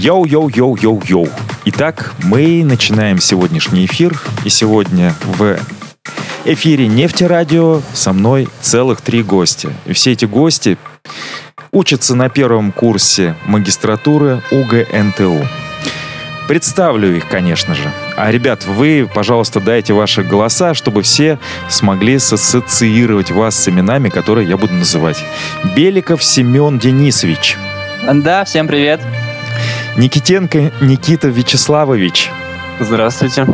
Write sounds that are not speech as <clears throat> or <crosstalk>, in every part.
Йоу-йоу-йоу-йоу-йоу. Итак, мы начинаем сегодняшний эфир. И сегодня в эфире Нефтерадио со мной целых три гостя. И все эти гости учатся на первом курсе магистратуры УГНТУ. Представлю их, конечно же. А, ребят, вы, пожалуйста, дайте ваши голоса, чтобы все смогли ассоциировать вас с именами, которые я буду называть. Беликов Семен Денисович. Да, всем привет. Никитенко Никита Вячеславович. Здравствуйте.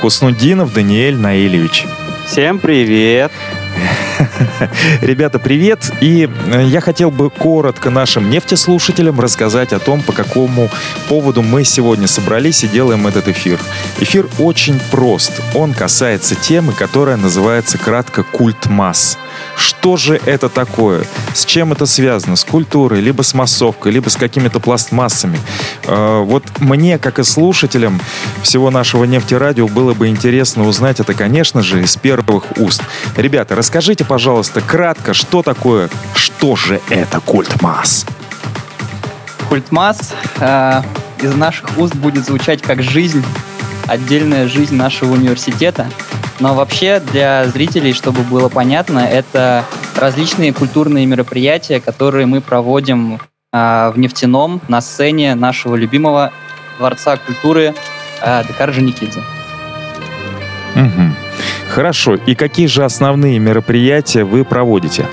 Хуснудинов Даниэль Наилевич. Всем привет. <laughs> <laughs> Ребята, привет! И э, я хотел бы коротко нашим нефтеслушателям рассказать о том, по какому поводу мы сегодня собрались и делаем этот эфир. Эфир очень прост. Он касается темы, которая называется кратко «Культ масс». Что же это такое? С чем это связано? С культурой, либо с массовкой, либо с какими-то пластмассами? Э, вот мне, как и слушателям всего нашего нефтерадио, было бы интересно узнать это, конечно же, из первых уст. Ребята, расскажите, пожалуйста, кратко, что такое, что же это культ масс? Культ масс э, из наших уст будет звучать как жизнь, отдельная жизнь нашего университета – но вообще для зрителей, чтобы было понятно, это различные культурные мероприятия, которые мы проводим э, в нефтяном на сцене нашего любимого дворца культуры э, Декар Женикидзе. Угу. Хорошо. И какие же основные мероприятия вы проводите?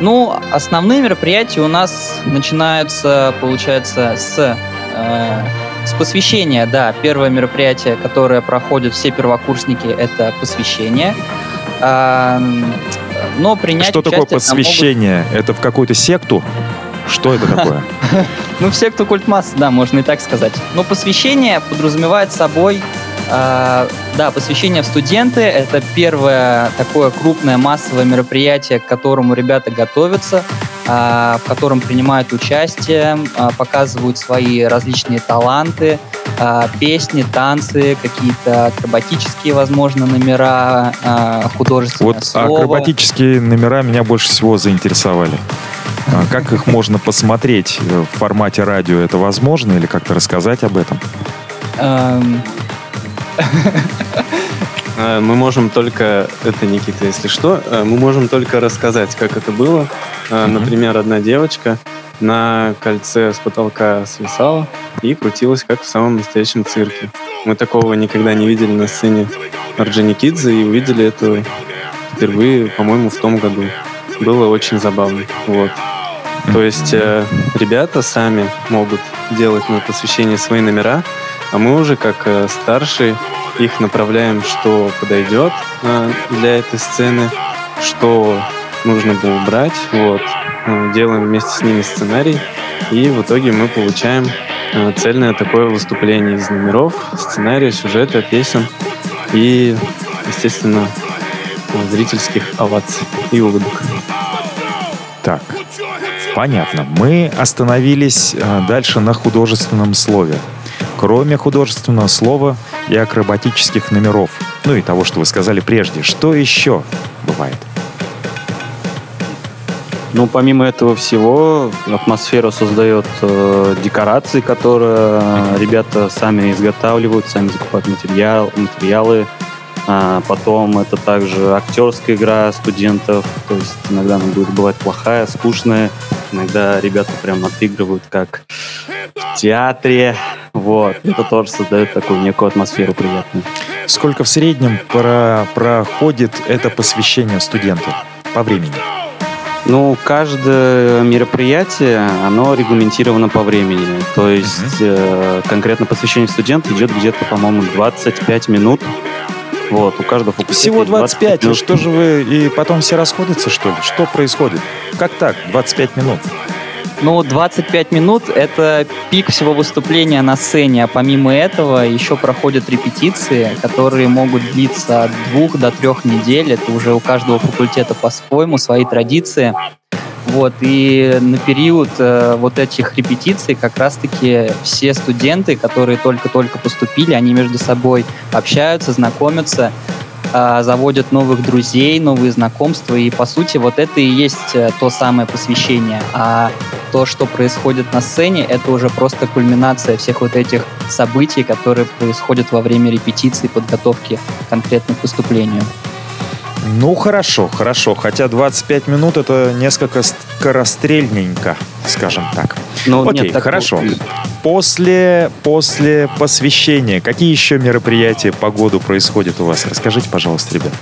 Ну, основные мероприятия у нас начинаются, получается, с э, с посвящения, да, первое мероприятие, которое проходят все первокурсники, это посвящение. А, но принять Что такое посвящение? Могут... Это в какую-то секту? Что это такое? <laughs> Ну, в секту культ масс, да, можно и так сказать. Но посвящение подразумевает собой да, посвящение в студенты – это первое такое крупное массовое мероприятие, к которому ребята готовятся, а, в котором принимают участие, а, показывают свои различные таланты, песни, танцы, какие-то акробатические, возможно, номера, художественное вот слово. акробатические номера меня больше всего заинтересовали. <laughs> Как их можно посмотреть в формате радио? Это возможно или как-то рассказать об этом? Э, мы можем только, это Никита, если что, э, мы можем только рассказать, как это было. Э, например, одна девочка на кольце с потолка свисала и крутилась, как в самом настоящем цирке. Мы такого никогда не видели на сцене Орджоникидзе и увидели это впервые, по-моему, в том году. Было очень забавно. Вот. То есть э, ребята сами могут делать на посвящение свои номера, а мы уже как э, старшие их направляем, что подойдет э, для этой сцены, что нужно было убрать, вот. Э, делаем вместе с ними сценарий, и в итоге мы получаем цельное такое выступление из номеров, сценария, сюжета, песен и, естественно, зрительских оваций и улыбок. Так, понятно. Мы остановились дальше на художественном слове кроме художественного слова и акробатических номеров. Ну и того, что вы сказали прежде. Что еще бывает? Ну, помимо этого всего, атмосферу создает э, декорации, которые ребята сами изготавливают, сами закупают материал, материалы. А потом это также актерская игра студентов, то есть иногда она будет бывать плохая, скучная, иногда ребята прям отыгрывают как в театре, вот. Это тоже создает такую некую атмосферу приятную. Сколько в среднем про проходит это посвящение студенту по времени? Ну, каждое мероприятие, оно регламентировано по времени. То есть uh-huh. э, конкретно посвящение студента идет где-то, по-моему, 25 минут. Вот, у каждого факультета Всего 25, 25 минут. что же вы, и потом все расходятся, что ли? Что происходит? Как так, 25 минут? Ну, 25 минут — это пик всего выступления на сцене, а помимо этого еще проходят репетиции, которые могут длиться от двух до трех недель. Это уже у каждого факультета по-своему, свои традиции. Вот, и на период э, вот этих репетиций как раз-таки все студенты, которые только-только поступили, они между собой общаются, знакомятся, э, заводят новых друзей, новые знакомства, и по сути вот это и есть э, то самое посвящение. А то, что происходит на сцене, это уже просто кульминация всех вот этих событий, которые происходят во время репетиции, подготовки конкретно к выступлению. Ну, хорошо, хорошо. Хотя 25 минут это несколько скорострельненько, скажем так. Ну, Окей, нет, так- хорошо. После, после посвящения, какие еще мероприятия по году происходят у вас? Расскажите, пожалуйста, ребят.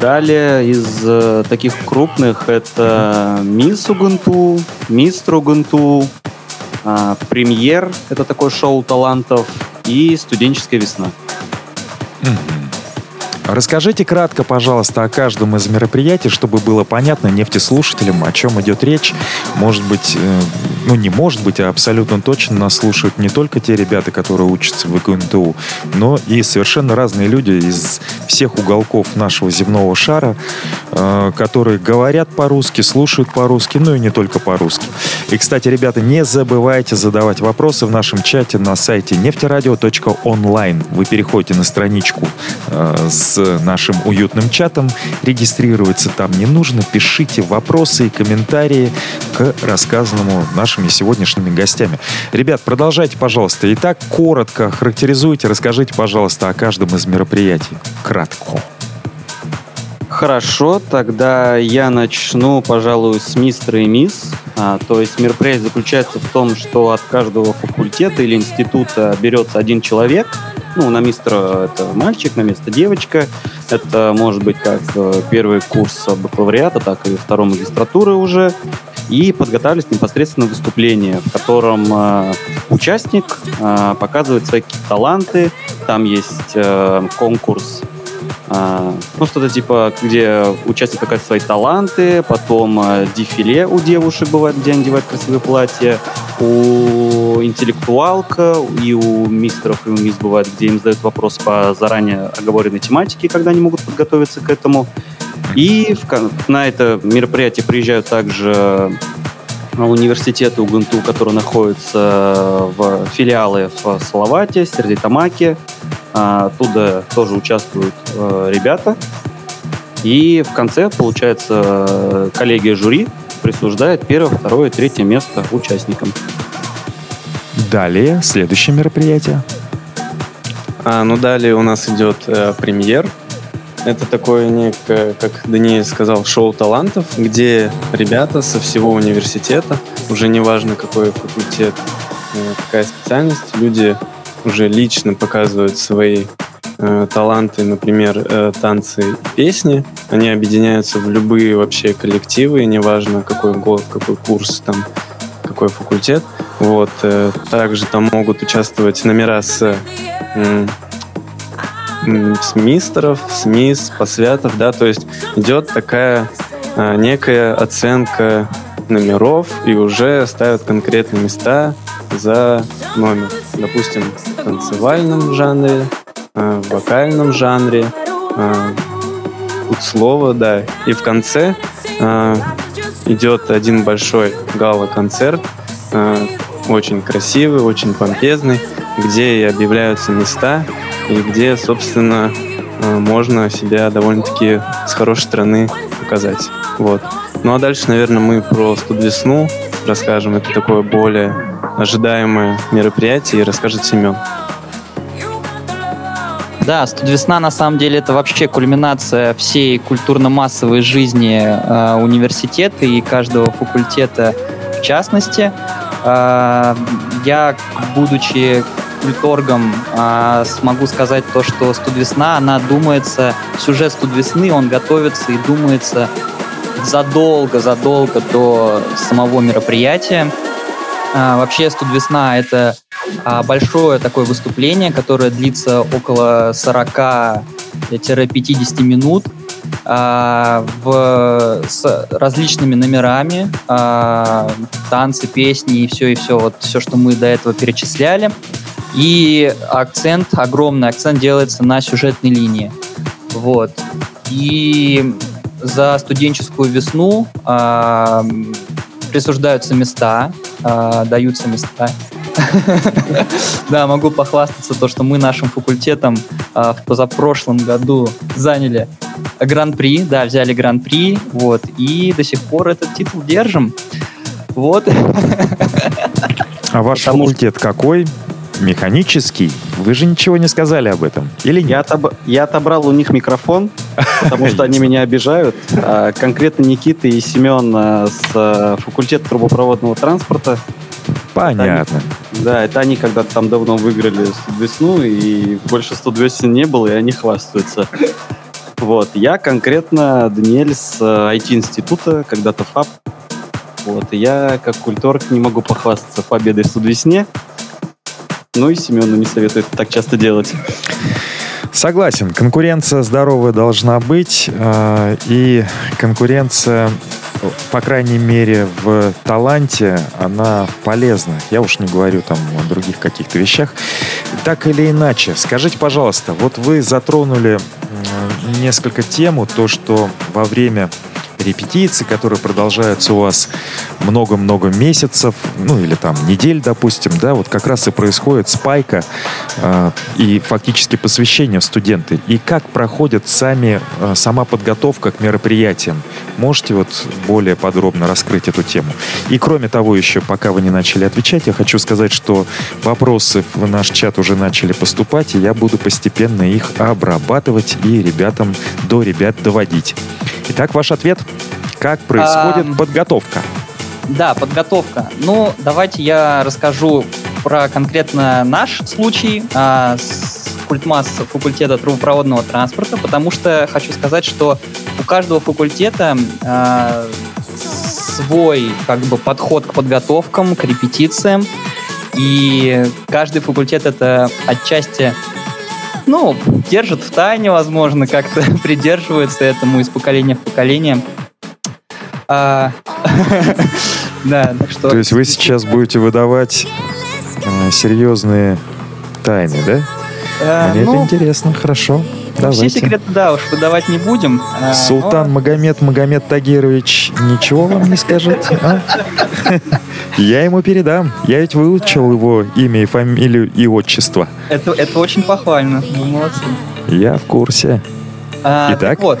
Далее из э, таких крупных это Мисс Угунту, Мистер Угунту, а, Премьер, это такое шоу талантов, и Студенческая весна. Расскажите кратко, пожалуйста, о каждом из мероприятий, чтобы было понятно нефтеслушателям, о чем идет речь. Может быть, э, ну не может быть, а абсолютно точно нас слушают не только те ребята, которые учатся в ИГНТУ, но и совершенно разные люди из всех уголков нашего земного шара, э, которые говорят по-русски, слушают по-русски, ну и не только по-русски. И, кстати, ребята, не забывайте задавать вопросы в нашем чате на сайте нефтерадио.онлайн. Вы переходите на страничку э, нашим уютным чатом, регистрироваться там не нужно, пишите вопросы и комментарии к рассказанному нашими сегодняшними гостями. Ребят, продолжайте, пожалуйста. Итак, коротко характеризуйте, расскажите, пожалуйста, о каждом из мероприятий. Кратко. Хорошо, тогда я начну, пожалуй, с мистера и мисс. А, то есть мероприятие заключается в том, что от каждого факультета или института берется один человек. Ну, на мистера это мальчик, на место девочка. Это может быть как э, первый курс бакалавриата, так и второй магистратуры уже. И подготавливается непосредственно выступление, в котором э, участник э, показывает свои таланты. Там есть э, конкурс ну, что-то типа, где участник показывает свои таланты, потом а, дефиле у девушек бывает, где они одевают красивые платья, у интеллектуалка и у мистеров и у мисс бывает, где им задают вопрос по заранее оговоренной тематике, когда они могут подготовиться к этому. И в на это мероприятие приезжают также а, университеты УГНТУ, которые находятся в филиалы в Салавате, Стерлитамаке. А, Оттуда тоже участвуют э, ребята. И в конце, получается, коллегия жюри присуждает первое, второе, третье место участникам. Далее, следующее мероприятие. А, ну, далее у нас идет э, премьер. Это такое некое, как Даниэль сказал, шоу талантов, где ребята со всего университета, уже неважно какой факультет, э, какая специальность, люди уже лично показывают свои э, таланты, например, э, танцы песни. Они объединяются в любые вообще коллективы, неважно какой год, какой курс, там, какой факультет. Вот. э, Также там могут участвовать номера с м, с мистеров, с мисс, посвятов, да, то есть идет такая а, некая оценка номеров и уже ставят конкретные места за номер. Допустим, в танцевальном жанре, а, в вокальном жанре, а, тут слово, да. И в конце а, идет один большой гала-концерт, а, очень красивый, очень помпезный, где и объявляются места, и где, собственно, э, можно себя довольно-таки с хорошей стороны показать. Вот. Ну а дальше, наверное, мы про студвесну расскажем. Это такое более ожидаемое мероприятие, и расскажет Семен. Да, студвесна на самом деле это вообще кульминация всей культурно-массовой жизни э, университета и каждого факультета в частности. Э, я, будучи культоргом, э, смогу сказать то, что студвесна, она думается, сюжет студвесны, он готовится и думается задолго-задолго до самого мероприятия. А, Вообще студвесна это а, большое такое выступление, которое длится около 40-50 минут а, в, с различными номерами, а, танцы, песни и все, и все, вот все, что мы до этого перечисляли. И акцент, огромный акцент делается на сюжетной линии. Вот. И за студенческую весну а, присуждаются места, а, даются места. <laughs> Да, могу похвастаться то, что мы нашим факультетом а, в позапрошлом году заняли гран-при, да, взяли гран-при, вот, и до сих пор этот титул держим. Вот. А ваш Потому факультет какой? Механический? Вы же ничего не сказали об этом. Или Я, нет? отобр- я отобрал у них микрофон, потому что они меня обижают. А конкретно Никита и Семен а, с а, факультета трубопроводного транспорта. Понятно. Да, это они когда-то там давно выиграли студвесну, и больше студвесен не было, и они хвастаются. Вот, я конкретно Даниэль с IT-института, когда-то ФАП. Вот, и я как культург не могу похвастаться победой в студвесне. Ну и Семену не советую это так часто делать. Согласен, конкуренция здоровая должна быть, э, и конкуренция, по крайней мере, в таланте, она полезна. Я уж не говорю там о других каких-то вещах. Так или иначе, скажите, пожалуйста, вот вы затронули несколько тему, то, что во время репетиции, которые продолжаются у вас много-много месяцев, ну или там недель, допустим, да, вот как раз и происходит спайка э, и фактически посвящение студенты. И как проходит сами, э, сама подготовка к мероприятиям? Можете вот более подробно раскрыть эту тему? И кроме того, еще пока вы не начали отвечать, я хочу сказать, что вопросы в наш чат уже начали поступать, и я буду постепенно их обрабатывать и ребятам, до ребят доводить. Итак, ваш ответ. Как происходит Ам. подготовка? Да, подготовка. Ну, давайте я расскажу про конкретно наш случай а, с культмасс факультета трубопроводного транспорта, потому что хочу сказать, что у каждого факультета а, свой как бы подход к подготовкам, к репетициям, и каждый факультет это отчасти ну, держит в тайне, возможно, как-то <laughs> придерживается этому из поколения в поколение. А, <laughs> Да, так что... То есть вы сейчас будете выдавать э, серьезные тайны, да? э, Мне ну, это интересно, хорошо. Все Давайте. секреты, да, уж выдавать не будем. а, Султан но- Магомед Магомед Тагирович ничего вам не скажет? а? <laughs> Я ему передам. Я ведь выучил его имя и фамилию и отчество. Это, это очень похвально. Вы молодцы. Я в курсе. А, Итак? так Вот.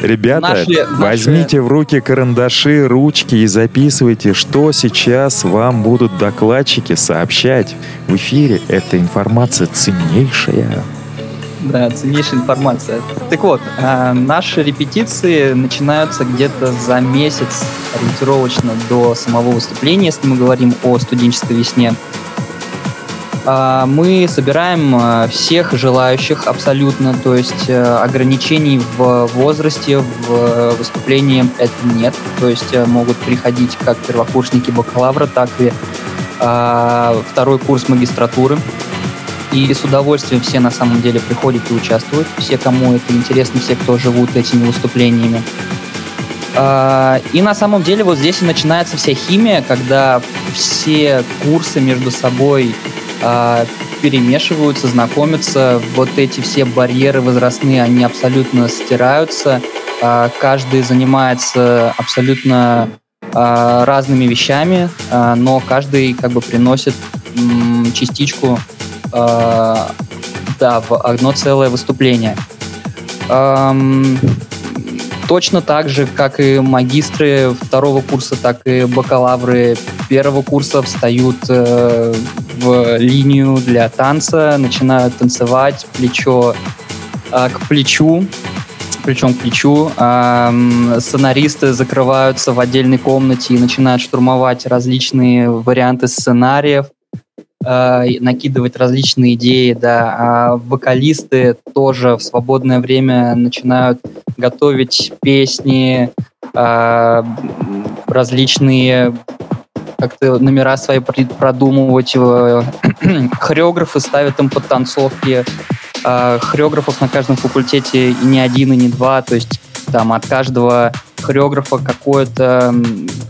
Ребята, Наши- наши- возьмите в руки карандаши, ручки и записывайте, что сейчас вам будут докладчики сообщать. В эфире эта информация ценнейшая. Да, ценнейшая информация. Так вот, а, наши репетиции начинаются где-то за месяц ориентировочно до самого выступления, если мы говорим о студенческой весне. А, Мы собираем а, всех желающих абсолютно, то есть э, ограничений в возрасте, в выступлении это нет. То есть э, могут приходить как первокурсники бакалавра, так и а, второй курс магистратуры. И с удовольствием все на самом деле приходят и участвуют. Все, кому это интересно, все, кто живут этими выступлениями. И на самом деле вот здесь и начинается вся химия, когда все курсы между собой а, перемешиваются, знакомятся. Вот эти все барьеры возрастные, они абсолютно стираются. А, Каждый занимается абсолютно а, разными вещами, но каждый как бы приносит частичку да, в одно целое выступление. Точно так же, как и магистры второго курса, так и бакалавры первого курса встают э, в линию для танца, начинают танцевать плечо а, к плечу, плечом к плечу. Ам, сценаристы закрываются в отдельной комнате и начинают штурмовать различные варианты сценариев, э, накидывать различные идеи, да. А вокалисты тоже в свободное время начинают готовить песни, м, различные как-то номера свои продумывать. <clears throat> Хореографы ставят им подтанцовки. А, Хореографов на каждом факультете и не один, и не два. То есть там от каждого хореографа какое-то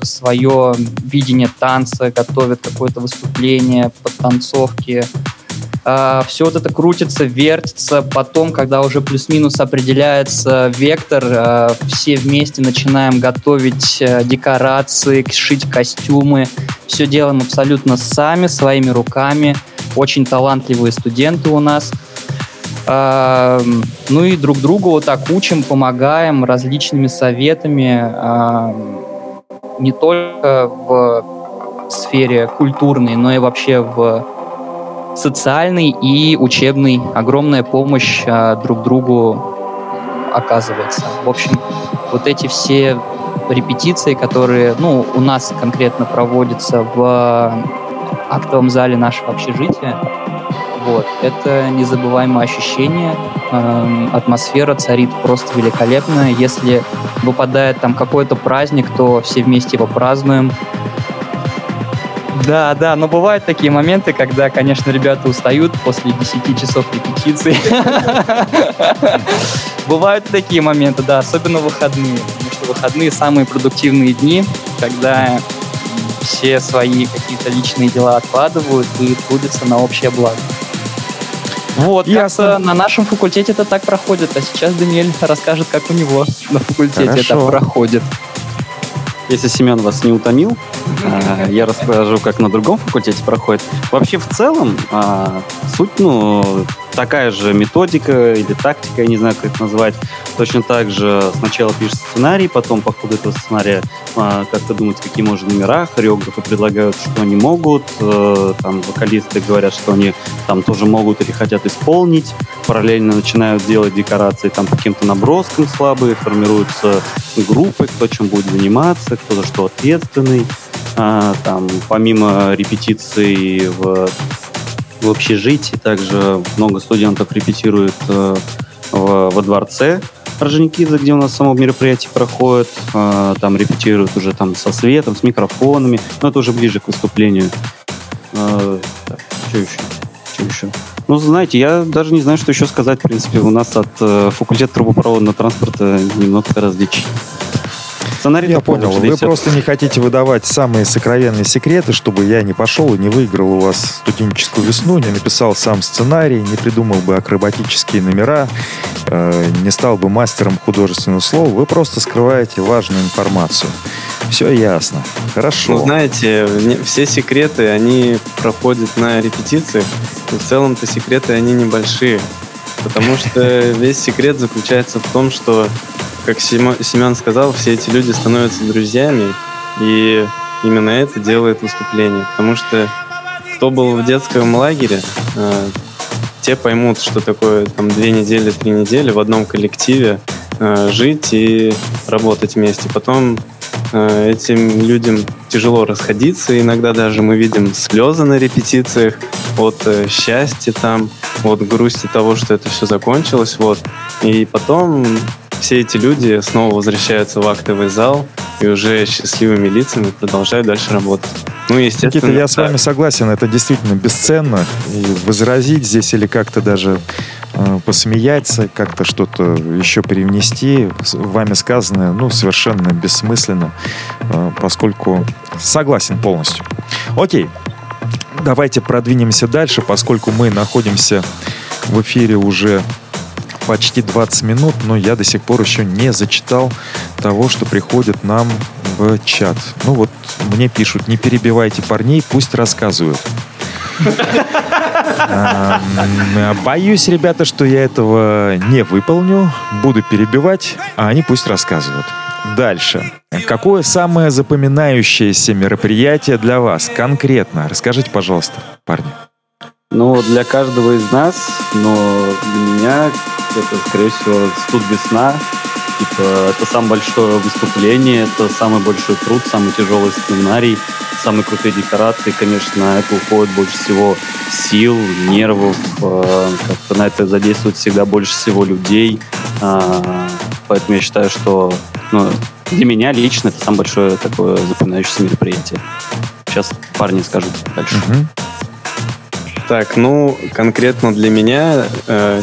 свое видение танца, готовят какое-то выступление, подтанцовки. Все вот это крутится, вертится. Потом, когда уже плюс-минус определяется вектор, а, все вместе начинаем готовить э, декорации, шить костюмы. Все делаем абсолютно сами, своими руками. Очень талантливые студенты у нас. А, ну и друг другу вот так учим, помогаем различными советами. А, не только в сфере культурной, но и вообще в социальной и учебной. Огромная помощь а, друг другу оказывается. В общем, вот эти все репетиции, которые, ну, у нас конкретно проводятся в актовом зале нашего общежития, вот, это незабываемое ощущение. Эм, атмосфера царит просто великолепная. Если выпадает там какой-то праздник, то все вместе его празднуем. Да, да, но бывают такие моменты, когда, конечно, ребята устают после 10 часов репетиции. Бывают такие моменты, да, особенно выходные. Потому что выходные самые продуктивные дни, когда все свои какие-то личные дела откладывают и трудятся на общее благо. Вот, Ясно. на нашем факультете это так проходит, а сейчас Даниэль расскажет, как у него на факультете Хорошо. это проходит. Если Семен вас не утомил, а, я расскажу, как на другом факультете проходит. Вообще, в целом, а, суть, ну, такая же методика или тактика, я не знаю, как это назвать. Точно так же сначала пишешь сценарий, потом по ходу этого сценария а, как-то думать, какие можно номера, хореографы предлагают, что они могут, э, там вокалисты говорят, что они там тоже могут или хотят исполнить, параллельно начинают делать декорации там каким-то наброскам слабые, формируются группы, кто чем будет заниматься, кто за что ответственный. А, там, помимо репетиций в в общежитии. Также много студентов репетируют э, в, во дворце Орджоникидзе, где у нас само мероприятие проходит. Э, там репетируют уже там со светом, с микрофонами. Но это уже ближе к выступлению. Э, так, что еще? Что еще? Ну, знаете, я даже не знаю, что еще сказать. В принципе, у нас от э, факультета трубопроводного транспорта немного различий. Сценарий я понял. Вы просто не хотите выдавать самые сокровенные секреты, чтобы я не пошел и не выиграл у вас студенческую весну, не написал сам сценарий, не придумал бы акробатические номера, э, не стал бы мастером художественного слова. Вы просто скрываете важную информацию. Все ясно. Хорошо. Ну, знаете, все секреты, они проходят на репетициях. И в целом-то секреты, они небольшие. Потому что весь секрет заключается в том, что как Семен сказал, все эти люди становятся друзьями, и именно это делает выступление. Потому что кто был в детском лагере, э, те поймут, что такое там две недели, три недели в одном коллективе э, жить и работать вместе. Потом э, этим людям тяжело расходиться. Иногда даже мы видим слезы на репетициях от счастья там, от грусти того, что это все закончилось. Вот. И потом все эти люди снова возвращаются в актовый зал и уже счастливыми лицами продолжают дальше работать. Ну, естественно. Никита, я с вами согласен, это действительно бесценно. И возразить здесь или как-то даже э, посмеяться, как-то что-то еще перенести, вами сказанное, ну, совершенно бессмысленно, э, поскольку согласен полностью. Окей, давайте продвинемся дальше, поскольку мы находимся в эфире уже почти 20 минут, но я до сих пор еще не зачитал того, что приходит нам в чат. Ну вот мне пишут, не перебивайте парней, пусть рассказывают. <laughs> Боюсь, ребята, что я этого не выполню. Буду перебивать, а они пусть рассказывают. Дальше. Какое самое запоминающееся мероприятие для вас конкретно? Расскажите, пожалуйста, парни. Ну, для каждого из нас, но для меня это, скорее всего, студ весна. Типа, это самое большое выступление, это самый большой труд, самый тяжелый сценарий, самые крутые декорации. Конечно, на это уходит больше всего сил, нервов. Э, как-то на это задействует всегда больше всего людей. Э, поэтому я считаю, что ну, для меня лично это самое большое такое запоминающееся мероприятие. Сейчас парни скажут дальше. Угу. Так, ну, конкретно для меня э,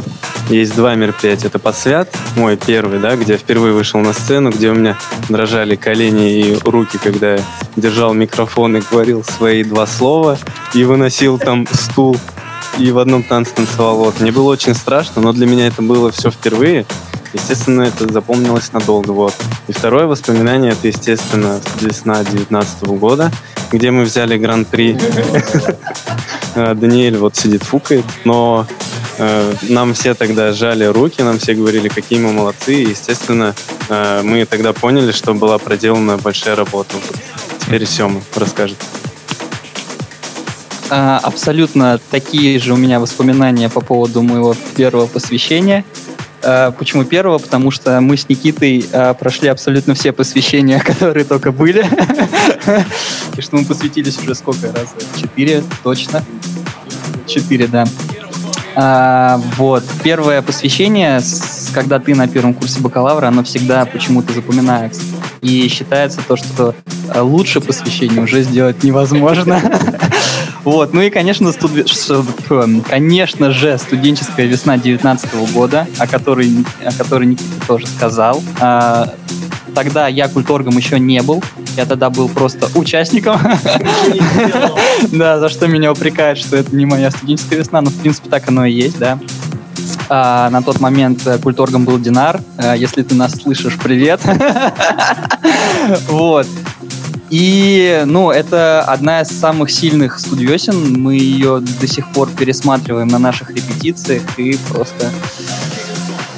есть два мероприятия. Это «Подсвят», мой первый, да, где я впервые вышел на сцену, где у меня дрожали колени и руки, когда я держал микрофон и говорил свои два слова и выносил там стул и в одном танце танцевал. Вот. Мне было очень страшно, но для меня это было все впервые. Естественно, это запомнилось надолго. Вот. И второе воспоминание, это, естественно, весна 2019 года, где мы взяли гран-при. <laughs> Даниэль вот сидит, фукает, но э, нам все тогда жали руки, нам все говорили, какие мы молодцы. И, естественно, э, мы тогда поняли, что была проделана большая работа. Теперь Сема расскажет. А, абсолютно такие же у меня воспоминания по поводу моего первого посвящения. А, почему первого? Потому что мы с Никитой а, прошли абсолютно все посвящения, <laughs> которые только были. И что мы посвятились уже сколько раз? Четыре, точно. Четыре, да. А, вот. Первое посвящение, когда ты на первом курсе бакалавра, оно всегда почему-то запоминается. И считается то, что лучше посвящение уже сделать невозможно. <laughs> Вот, ну и, конечно, студ... конечно же, студенческая весна 19 года, о которой, о которой Никита тоже сказал. А, тогда я культоргом еще не был. Я тогда был просто участником. <laughs> Да, за что меня упрекают, что это не моя студенческая весна. Но, в принципе, так оно и есть, да. А, на тот момент э, культоргом был Динар. А, если ты нас слышишь, привет. <laughs> Вот. И, ну, это одна из самых сильных студиосин. Мы ее до сих пор пересматриваем на наших репетициях и просто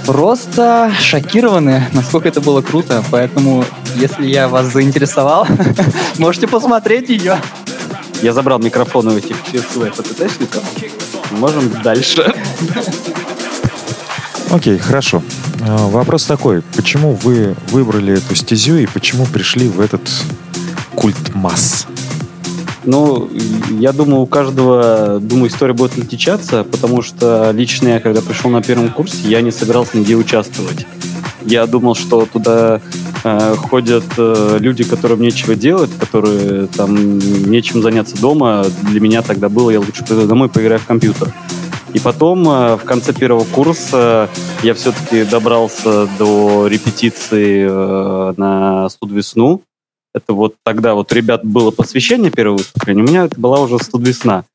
просто шокированы, насколько это было круто. Поэтому, если я вас заинтересовал, <laughs> можете посмотреть ее. Я забрал микрофон у этих своих ПТТшников. Можем дальше. Окей, хорошо. А, вопрос такой. Почему вы выбрали эту стезю и почему пришли в этот культ масс? Ну, я думаю, у каждого, думаю, история будет отличаться, потому что лично я, когда пришел на первом курсе, я не собирался нигде участвовать. Я думал, что туда э, ходят э, люди, которым нечего делать, которые там нечем заняться дома. Для меня тогда было, я лучше пойду домой, поиграю в компьютер. И потом, э, в конце первого курса, я все-таки добрался до репетиции э, на студ весну. Это вот тогда вот ребят было посвящение первого выступления, у меня это была уже студвесна.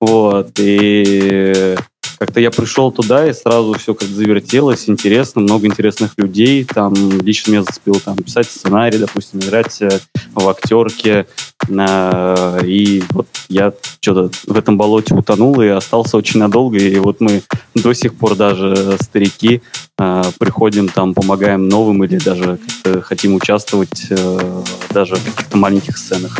Вот, и как-то я пришел туда, и сразу все как завертелось, интересно, много интересных людей. Там лично меня зацепило там, писать сценарий, допустим, играть э, в актерке. И вот я что-то в этом болоте утонул и остался очень надолго. И вот мы до сих пор даже старики э, приходим там, помогаем новым или даже хотим участвовать э, даже в каких-то маленьких сценах.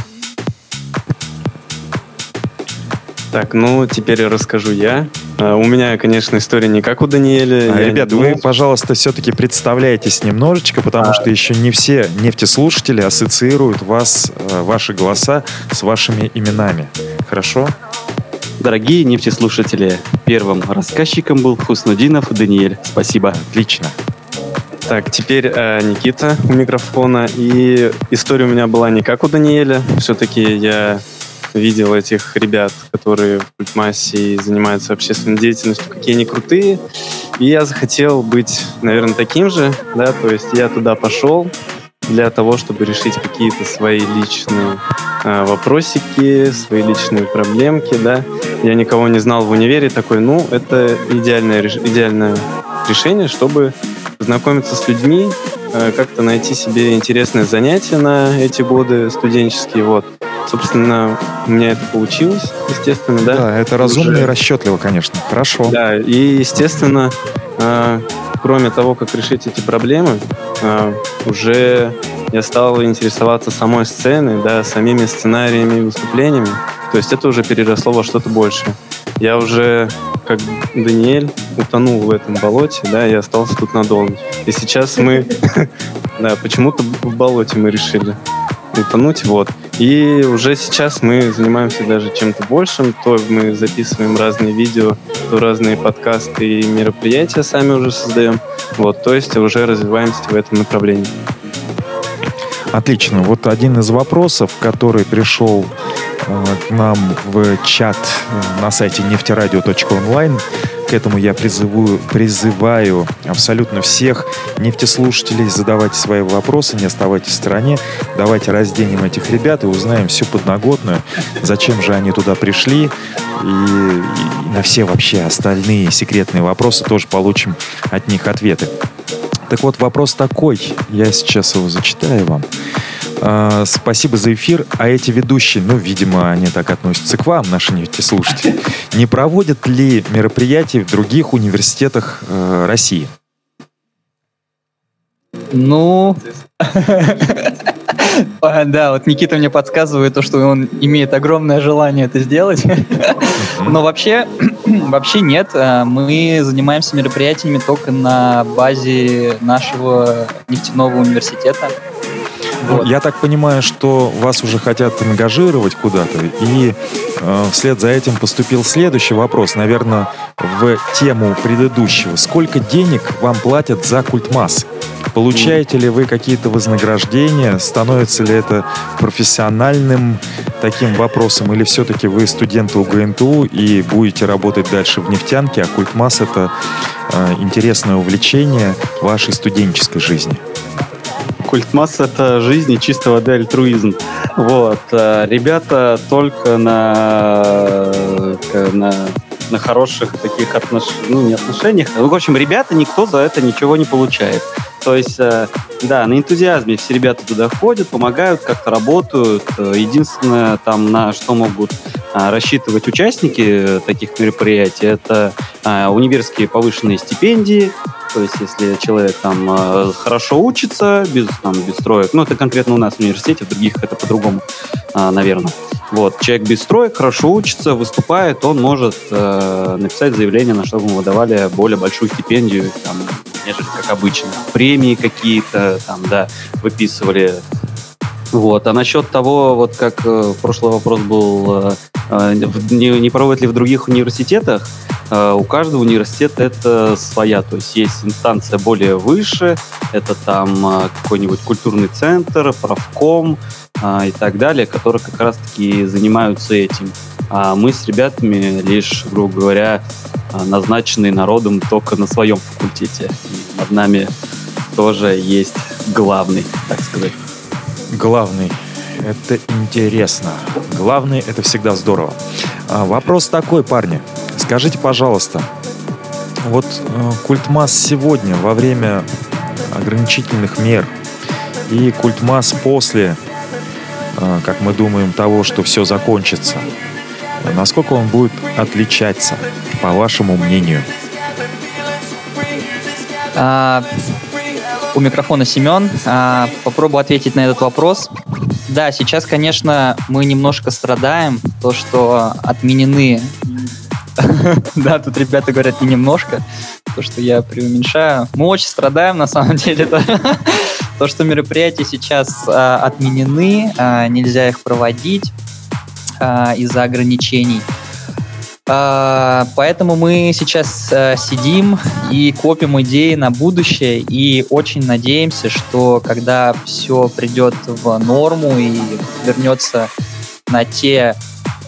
Так, ну теперь расскажу я. А, у меня, конечно, история не как у Даниэля. А, ребят, вы, пожалуйста, все-таки представляетесь немножечко, потому а... что еще не все нефтеслушатели ассоциируют вас, э, ваши голоса с вашими именами. Хорошо? Дорогие нефтеслушатели, первым рассказчиком был Хуснудинов Даниэль. Спасибо. Отлично. Так, теперь э, Никита у микрофона. И история у меня была не как у Даниэля. Все-таки я видел этих ребят, которые в культмассе занимаются общественной деятельностью, какие они крутые. И я захотел быть, наверное, таким же, да, то есть я туда пошел для того, чтобы решить какие-то свои личные э, вопросики, свои личные проблемки, да. Я никого не знал в универе, такой, ну, это идеальное, идеальное решение, чтобы познакомиться с людьми, э, как-то найти себе интересные занятия на эти годы студенческие, вот. Собственно, у меня это получилось, естественно, да. Да, это разумно Уже... и расчетливо, конечно. Хорошо. Да, и, естественно, э, кроме того, как решить эти проблемы, э, уже я стал интересоваться самой сценой, да, самими сценариями и выступлениями. То есть это уже переросло во что-то большее. Я уже, как Даниэль, утонул в этом болоте, да, и остался тут надолго. И сейчас мы, <laughs> да, почему-то в болоте мы решили утонуть, вот. И уже сейчас мы занимаемся даже чем-то большим. То мы записываем разные видео, то разные подкасты и мероприятия сами уже создаем. Вот, то есть уже развиваемся в этом направлении. Отлично. Вот один из вопросов, который пришел э, к нам в чат на сайте нефтерадио.онлайн, к этому я призываю, призываю абсолютно всех нефтеслушателей задавать свои вопросы, не оставайтесь в стороне. Давайте разденем этих ребят и узнаем всю подноготную, зачем же они туда пришли. И, и на все вообще остальные секретные вопросы тоже получим от них ответы. Так вот, вопрос такой. Я сейчас его зачитаю вам. А, спасибо за эфир. А эти ведущие, ну, видимо, они так относятся к вам, наши нефтеслушатели, <laughs> не проводят ли мероприятия в других университетах э, России? Ну, <laughs> да, вот Никита мне подсказывает то, что он имеет огромное желание это сделать. Но вообще, <clears throat> вообще нет. Э, мы занимаемся мероприятиями только на базе нашего нефтяного университета. Вот. Я так понимаю, что вас уже хотят ангажировать куда-то, и э, вслед за этим поступил следующий вопрос, наверное, в тему предыдущего. Сколько денег вам платят за культ масс? Получаете ли вы какие-то вознаграждения? Становится ли это профессиональным таким вопросом? Или все-таки вы студенты УГНТУ и будете работать дальше в нефтянке, а культ масс это э, интересное увлечение вашей студенческой жизни? Культ масс — это жизнь и чистой воды альтруизм. Вот. Э, ребята только на, на, на хороших таких отношениях, ну, не отношениях. Ну, в общем, ребята, никто за это ничего не получает. То есть, э, да, на энтузиазме все ребята туда ходят, помогают, как-то работают. Единственное, там, на что могут рассчитывать участники таких мероприятий, это универские повышенные стипендии, то есть, если человек там э, хорошо учится, без, там, без строек, ну, это конкретно у нас в университете, в других это по-другому, э, наверное. Вот, человек без строек, хорошо учится, выступает, он может э, написать заявление, на чтобы ему выдавали более большую стипендию, там, нежели как обычно. Премии какие-то, там, да, выписывали. Вот. А насчет того, вот как э, прошлый вопрос был, э, э не, не проводят ли в других университетах, Э, у каждого университета это своя, то есть есть инстанция более выше, это там э, какой-нибудь культурный центр, правком э, и так далее, которые как раз-таки занимаются этим. А мы с ребятами лишь, грубо говоря, назначенные народом только на своем факультете. И над нами тоже есть главный, так сказать. Главный. Это интересно. Главный — это всегда здорово. А, вопрос такой, парни. Скажите, пожалуйста, вот э, культ масс сегодня во время ограничительных мер и культ масс после, э, как мы думаем, того, что все закончится, насколько он будет отличаться, по вашему мнению? А, у микрофона Семен. А, попробую ответить на этот вопрос. Да, сейчас, конечно, мы немножко страдаем, то, что отменены <laughs> Да, тут ребята говорят не немножко, то, что я преуменьшаю. Мы очень страдаем, на самом деле. <laughs> То, что мероприятия сейчас а, отменены, а, нельзя их проводить из-за ограничений. Поэтому мы сейчас сидим и копим идеи на будущее и очень надеемся, что когда все придет в норму и вернется на те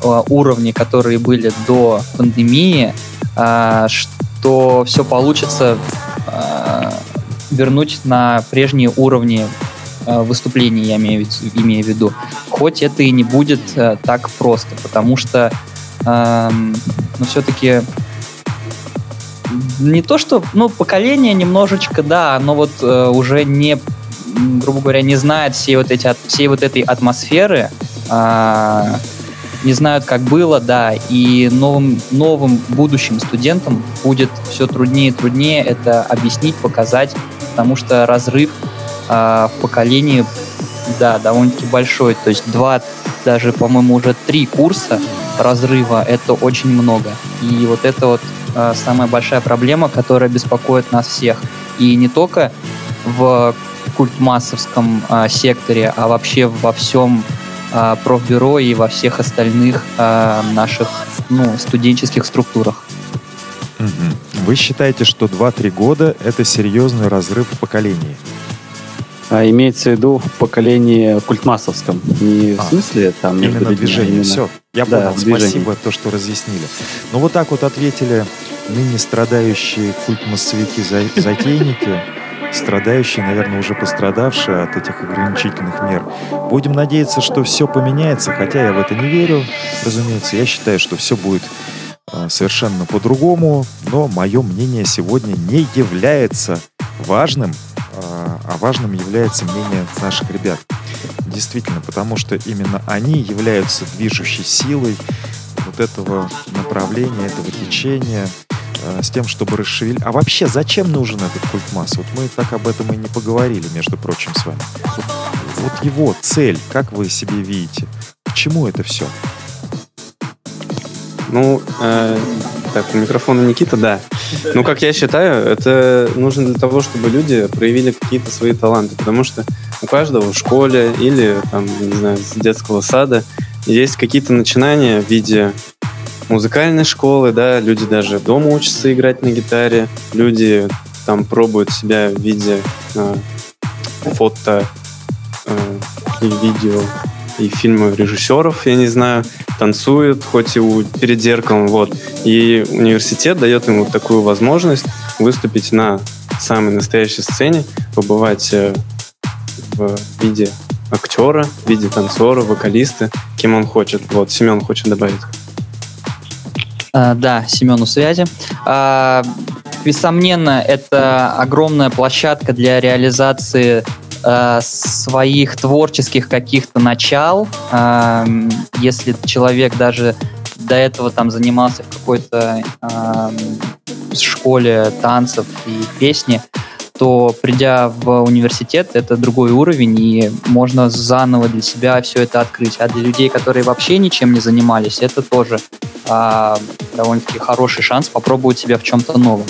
Э, уровни, которые были до пандемии, э, что все получится э, вернуть на прежние уровни выступлений, я имею в виду. Хоть это и не будет так просто, потому что ну, все-таки не то, что, ну, поколение немножечко, да, но вот э, уже не, грубо говоря, не знает всей вот, эти, всей вот этой атмосферы, э, не знают, как было, да, и новым, новым будущим студентам будет все труднее и труднее это объяснить, показать, потому что разрыв э, в поколении, да, довольно-таки большой, то есть два, даже, по-моему, уже три курса разрыва, это очень много, и вот это вот э, самая большая проблема, которая беспокоит нас всех, и не только в культмассовском э, секторе, а вообще во всем э, профбюро и во всех остальных э, наших ну, студенческих структурах. Вы считаете, что 2-3 года — это серьезный разрыв в поколении? А имеется в виду в поколении культмассовском. Не а, в смысле там именно людьми, движение. Именно... Все, я да, понял. Движение. Спасибо, то, что разъяснили. Ну вот так вот ответили ныне страдающие культмассовики-затейники страдающие, наверное, уже пострадавшие от этих ограничительных мер. Будем надеяться, что все поменяется, хотя я в это не верю, разумеется. Я считаю, что все будет э, совершенно по-другому, но мое мнение сегодня не является важным а важным является мнение наших ребят. Действительно, потому что именно они являются движущей силой вот этого направления, этого течения, э, с тем, чтобы расшевелить. А вообще, зачем нужен этот культ масс? Вот мы так об этом и не поговорили, между прочим, с вами. Вот, вот его цель, как вы себе видите? К чему это все? Ну, э, так, у микрофона Никита, да. Ну, как я считаю, это нужно для того, чтобы люди проявили какие-то свои таланты, потому что у каждого в школе или, там, не знаю, с детского сада есть какие-то начинания в виде музыкальной школы, да, люди даже дома учатся играть на гитаре, люди там пробуют себя в виде э, фото э, и видео и фильмы режиссеров, я не знаю, танцуют, хоть и у, перед зеркалом, вот. И университет дает ему такую возможность выступить на самой настоящей сцене, побывать э, в виде актера, в виде танцора, вокалиста, кем он хочет. Вот, Семен хочет добавить. А, да, Семену связи. А, бессомненно, это огромная площадка для реализации Э, своих творческих каких-то начал, э, если человек даже до этого там занимался в какой-то э, школе танцев и песни, то придя в университет, это другой уровень, и можно заново для себя все это открыть. А для людей, которые вообще ничем не занимались, это тоже э, довольно-таки хороший шанс попробовать себя в чем-то новом.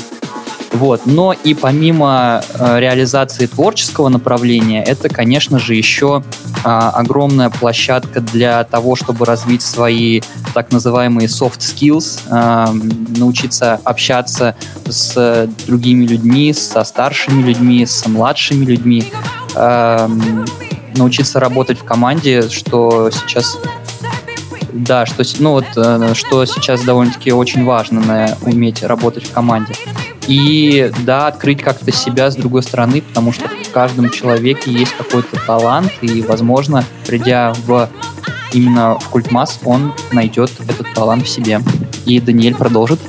Вот. Но и помимо э, реализации творческого направления, это, конечно же, еще э, огромная площадка для того, чтобы развить свои так называемые soft skills, э, научиться общаться с другими людьми, со старшими людьми, с младшими людьми, э, научиться работать в команде, что сейчас да, что, ну вот, э, что сейчас довольно-таки очень важно, на, уметь работать в команде. И да, открыть как-то себя с другой стороны, потому что в каждом человеке есть какой-то талант, и, возможно, придя в именно в культмасс, он найдет этот талант в себе. И Даниэль продолжит.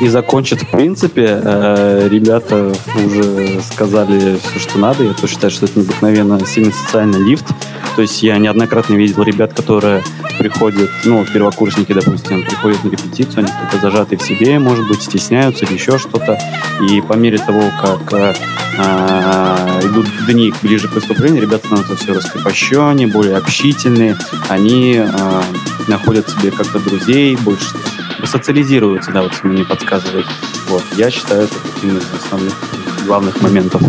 И закончит, в принципе, э, ребята уже сказали все, что надо. Я тоже считаю, что это необыкновенно сильный социальный лифт. То есть я неоднократно видел ребят, которые приходят, ну, первокурсники, допустим, приходят на репетицию, они только зажаты в себе, может быть, стесняются или еще что-то. И по мере того, как э, э, идут дни ближе к выступлению, ребята становятся все раскрепощеннее, более общительные. Они э, находят себе как-то друзей, больше социализируются, да, вот мне подсказывает. Вот, я считаю, это один из основных главных моментов.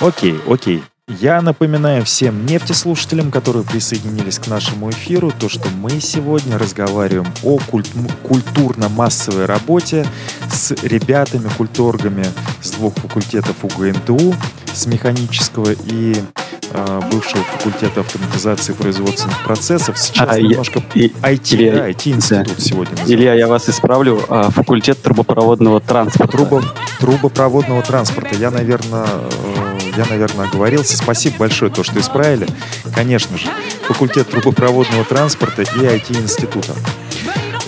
Окей, окей. Я напоминаю всем нефтеслушателям, которые присоединились к нашему эфиру, то, что мы сегодня разговариваем о культ- культурно-массовой работе с ребятами, культоргами с двух факультетов УГНТУ, с механического и э, бывшего факультета автоматизации производственных процессов. Сейчас а, немножко я, IT, Илья, да, IT-институт да. сегодня называется. Илья, я вас исправлю. А, факультет трубопроводного транспорта. Трубо, трубопроводного транспорта. Я, наверное, я, наверное, оговорился. Спасибо большое, то, что исправили. Конечно же, факультет трубопроводного транспорта и IT-института.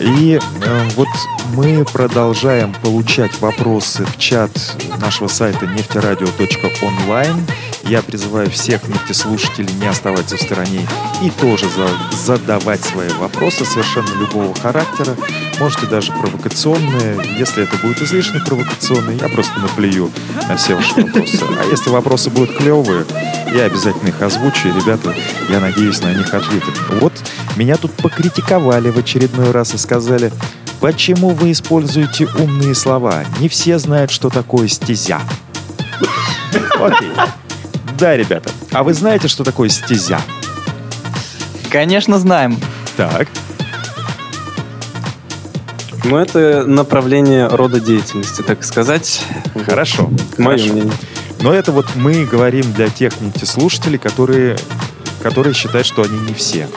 И э, вот мы продолжаем получать вопросы в чат нашего сайта нефтерадио.онлайн. Я призываю всех нефтеслушателей не оставаться в стороне и тоже за, задавать свои вопросы совершенно любого характера. Можете даже провокационные. Если это будет излишне провокационные, я просто наплюю на все ваши вопросы. А если вопросы будут клевые, я обязательно их озвучу, и ребята, я надеюсь, на них ответят. Вот меня тут покритиковали в очередной раз и сказали, почему вы используете умные слова? Не все знают, что такое стезя. Окей. Да, ребята. А вы знаете, что такое стезя? Конечно, знаем. Так. Ну, это направление рода деятельности, так сказать. Хорошо. Мое Хорошо. мнение. Но это вот мы говорим для тех слушателей, которые, которые считают, что они не все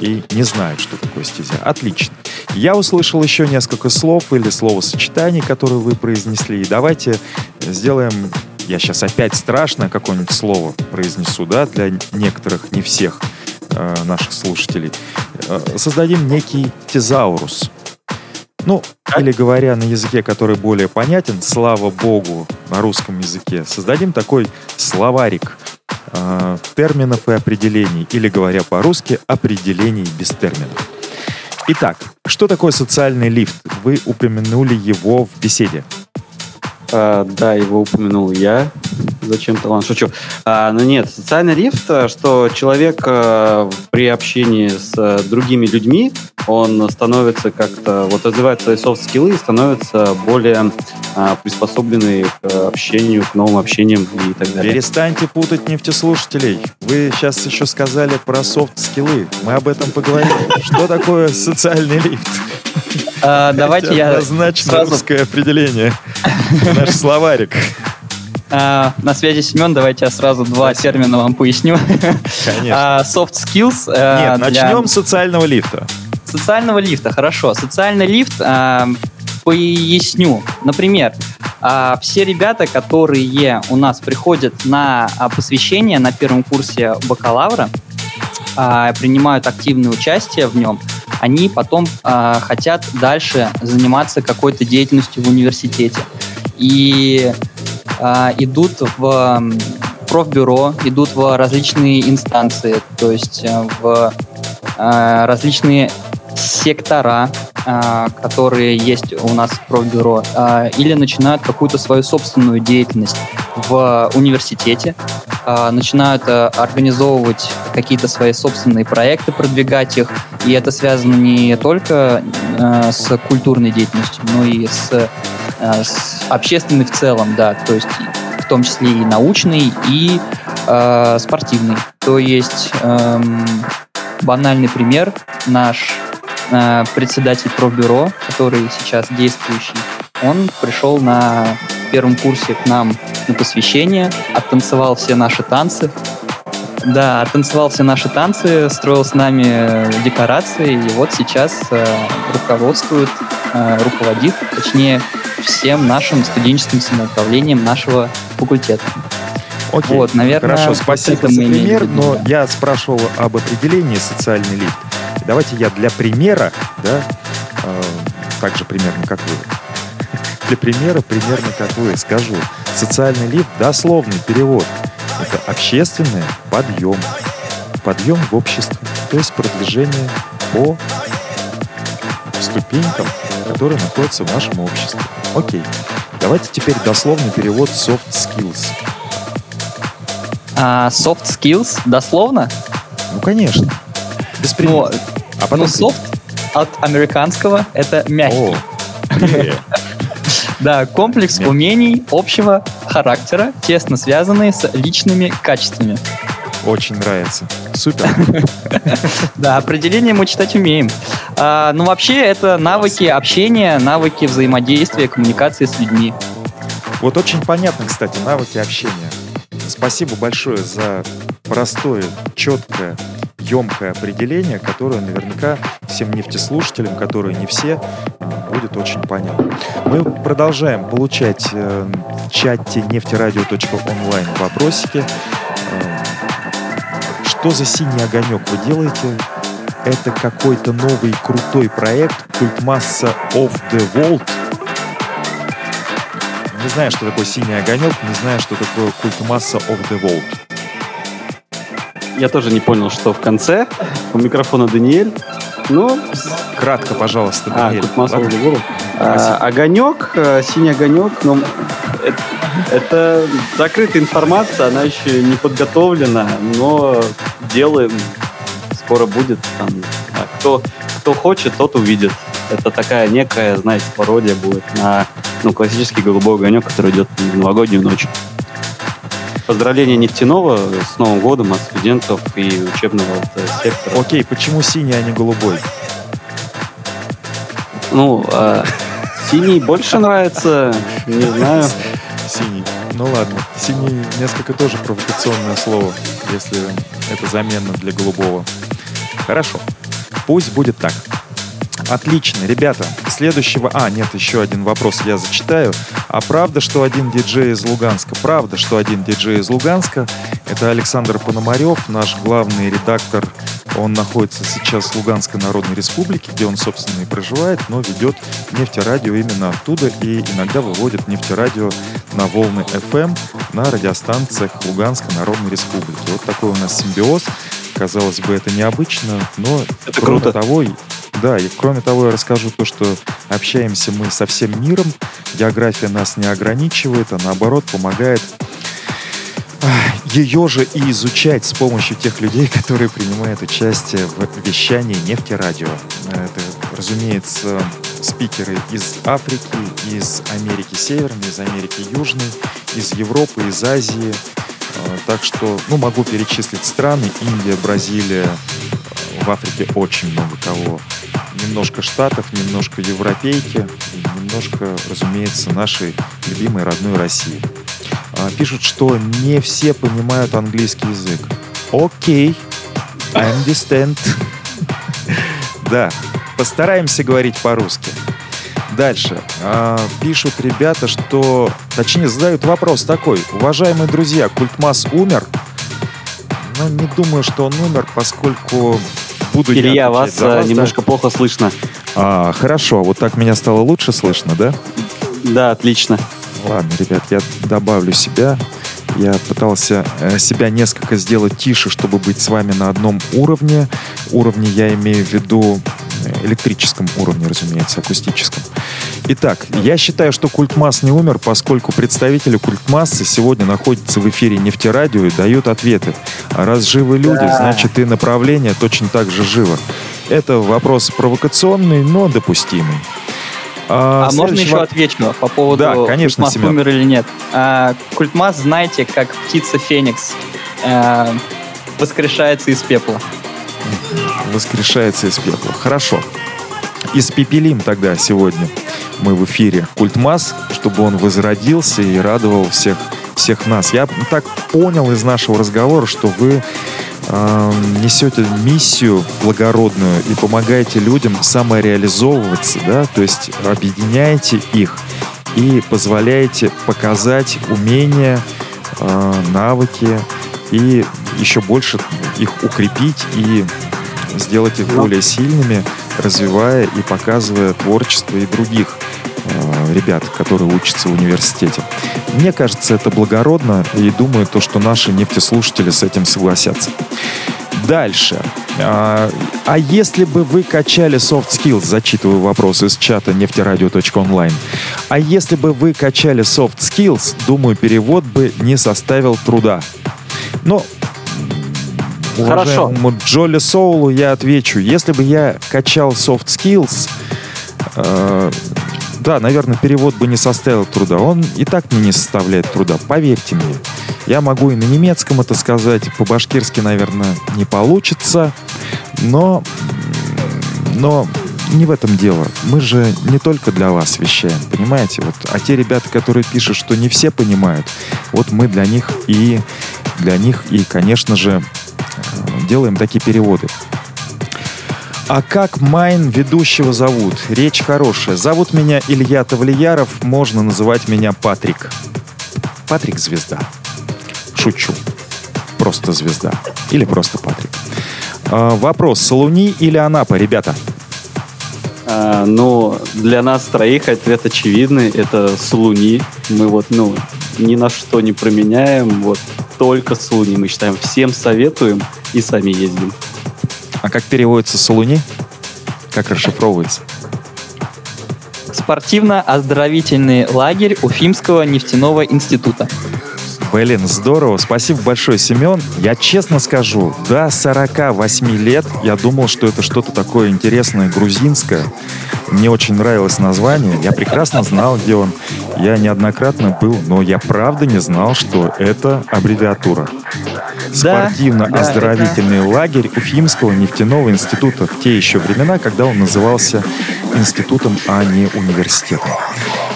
и не знают, что такое стезя. Отлично. Я услышал еще несколько слов или словосочетаний, которые вы произнесли. И давайте сделаем я сейчас опять страшно какое-нибудь слово произнесу, да, для некоторых, не всех э, наших слушателей. Э, создадим некий тезаурус. Ну, или говоря на языке, который более понятен, слава богу, на русском языке, создадим такой словарик э, терминов и определений, или говоря по-русски, определений без терминов. Итак, что такое социальный лифт? Вы упомянули его в беседе. А, да, его упомянул я. Зачем-то, ладно, шучу. А, ну нет, социальный лифт, э, что человек а, при общении с а, другими людьми, он становится как-то, вот развивает свои софт-скиллы и становится более а, приспособленный к общению, к новым общениям и так далее. Перестаньте путать нефтеслушателей. Вы сейчас еще сказали про софт-скиллы. Мы об этом поговорим. Что такое социальный лифт? А, <laughs> давайте я Однозначно сразу русское определение. Наш словарик. А, на связи Семен, давайте я сразу два Спасибо. термина вам поясню. Конечно. А, Soft skills. э, Нет, для начнем с социального лифта. Социального лифта, хорошо. Социальный лифт, а, поясню. Например, а, все ребята, которые у нас приходят на а, посвящение на первом курсе бакалавра, а, принимают активное участие в нем, они потом а, хотят дальше заниматься какой-то деятельностью в университете. И а, идут в профбюро, идут в различные инстанции, то есть э, в э, различные сектора, а, которые есть у нас в профбюро, а, или начинают какую-то свою собственную деятельность в университете, а, начинают организовывать какие-то свои собственные проекты, продвигать их, и это связано не только с культурной деятельностью, но и с, с общественной в целом, да, то есть в том числе и научный, и спортивный. То есть эм, банальный пример наш председатель профбюро, который сейчас действующий, он пришел на первом курсе к нам на посвящение, оттанцевал все наши танцы. Да, оттанцевал все наши танцы, строил с нами э, декорации, и вот сейчас э, руководствует, э, руководит, точнее, всем нашим студенческим самоуправлением нашего факультета. Окей. Вот, наверное, Хорошо, спасибо за пример, но я спрашивал об определении социальный лифт. Давайте я для примера, да, э, так же примерно как вы, для примера примерно как вы скажу. Социальный лифт, дословный перевод, это общественный подъем, подъем в обществе, то есть продвижение по ступенькам, которые находятся в нашем обществе. Окей. Давайте теперь дословный перевод soft skills. А, soft skills, дословно? Ну, конечно. Без примера. а потом ты- soft от американского это мягкий. <laughs> Да, комплекс Мягкий. умений общего характера, тесно связанные с личными качествами. очень нравится. Супер. <laughs> Да, определение мы читать умеем. А, ну, вообще, это навыки общения, навыки взаимодействия, коммуникации с людьми. Вот очень понятно, кстати, навыки общения. Спасибо большое за простое, четкое, емкое определение, которое наверняка всем нефтеслушателям, которые не все, будет очень понятно. Мы продолжаем получать э, в чате нефтерадио.онлайн вопросики. Э, Что за синий огонек вы делаете? Это какой-то новый крутой проект Культмасса of the Vault. Не знаю, что такое синий огонек, не знаю, что такое Культмасса of the Vault. Я тоже не понял, что в конце. У микрофона Даниэль. Ну, Кратко, пожалуйста, а, Даниэль. Кутмас Ладно? А, огонек, э, синий огонек, ну, это, это закрытая информация, она еще не подготовлена, но делаем, скоро будет. Там, а кто, кто хочет, тот увидит. Это такая некая, знаете, пародия будет на ну, классический голубой огонек, который идет в новогоднюю ночь. Поздравления нефтяного с Новым годом от студентов и учебного э, сектора. Окей, почему синий, а не голубой? Ну, а, синий больше нравится, не знаю. Синий. Ну ладно. Синий несколько тоже провокационное слово, если это замена для голубого. Хорошо. Пусть будет так. Отлично, ребята. Следующего... А, нет, еще один вопрос я зачитаю. А правда, что один диджей из Луганска? Правда, что один диджей из Луганска. Это Александр Пономарев, наш главный редактор Он находится сейчас в Луганской Народной Республике, где он, собственно, и проживает, но ведет нефтерадио именно оттуда и иногда выводит нефтерадио на волны FM на радиостанциях Луганской Народной Республики. Вот такой у нас симбиоз. Казалось бы, это необычно, но Это кроме круто. того, да, и кроме того, я расскажу то, что общаемся мы со всем миром, география нас не ограничивает, а наоборот помогает ее же и изучать с помощью тех людей, <laughs> которые принимают участие в вещании нефтерадио. Это, разумеется, спикеры из Африки, из Америки Северной, из Америки Южной, из Европы, из Азии. Э, Так что, ну, могу перечислить страны. Индия, Бразилия, э, в Африке очень много кого. Немножко штатов, немножко европейки, и немножко, разумеется, нашей любимой родной России. А, Пишут, что не все понимают английский язык. Окей, I understand. <laughs> Да, постараемся говорить по-русски. Дальше. А, Пишут ребята, что... Точнее, задают вопрос такой. Уважаемые друзья, Культмас умер? Ну, не думаю, что он умер, поскольку буду я Илья, отвечать вас за э, да? немножко плохо слышно. А, хорошо, вот так меня стало лучше слышно, да? Да, отлично. Ладно, ребят, я добавлю себя. Я пытался э, себя несколько сделать тише, чтобы быть с вами на одном уровне. Уровне я имею в виду электрическом уровне, разумеется, акустическом. Итак, я считаю, что Культмас не умер, поскольку представители Культмассы сегодня находятся в эфире нефтерадио и дают ответы. А раз живы люди, значит и направление точно так же живо. Это вопрос провокационный, но допустимый. А, можно следующий еще воп- отвечу по поводу Да, конечно, Культмас Семен. умер или нет. А, Культмас, знаете, как птица Феникс э, воскрешается из пепла. Воскрешается из пепла. Хорошо. Испепелим тогда сегодня мы в эфире Культмас, чтобы он возродился и радовал всех, всех нас. Я так понял из нашего разговора, что вы э, несете миссию благородную и помогаете людям самореализовываться, да, то есть объединяете их и позволяете показать умения, э, навыки и еще больше их укрепить и сделать их более сильными, развивая и показывая творчество и других э, ребят, которые учатся в университете. Мне кажется, это благородно, и думаю, то, что наши нефтеслушатели с этим согласятся. Дальше. А, а если бы вы качали soft skills, зачитываю вопрос из чата нефтерадио.онлайн, а если бы вы качали soft skills, думаю, перевод бы не составил труда. Но Хорошо. Джоли Соулу я отвечу. Если бы я качал soft skills, э, да, наверное, перевод бы не составил труда. Он и так мне не составляет труда, поверьте мне. Я могу и на немецком это сказать, по-башкирски, наверное, не получится, но, но не в этом дело. Мы же не только для вас вещаем, понимаете? Вот, а те ребята, которые пишут, что не все понимают, вот мы для них и для них и, конечно же, делаем такие переводы. А как Майн ведущего зовут? Речь хорошая. Зовут меня Илья Тавлияров, можно называть меня Патрик. Патрик звезда. Шучу. Просто звезда. Или просто Патрик. А, вопрос, Салуни или Анапа, ребята? А, ну, для нас троих ответ очевидный. Это Слуни. Мы вот, ну, ни на что не променяем. Вот только Слуни мы считаем. Всем советуем и сами ездим. А как переводится Салуни? Как расшифровывается? Спортивно-оздоровительный лагерь Уфимского нефтяного института. Блин, здорово. Спасибо большое, Семен. Я честно скажу, до 48 лет я думал, что это что-то такое интересное, грузинское. Мне очень нравилось название. Я прекрасно знал, где он. Я неоднократно был, но я правда не знал, что это аббревиатура. Да, Спортивно-оздоровительный лагерь Уфимского нефтяного института в те еще времена, когда он назывался институтом, а не университетом.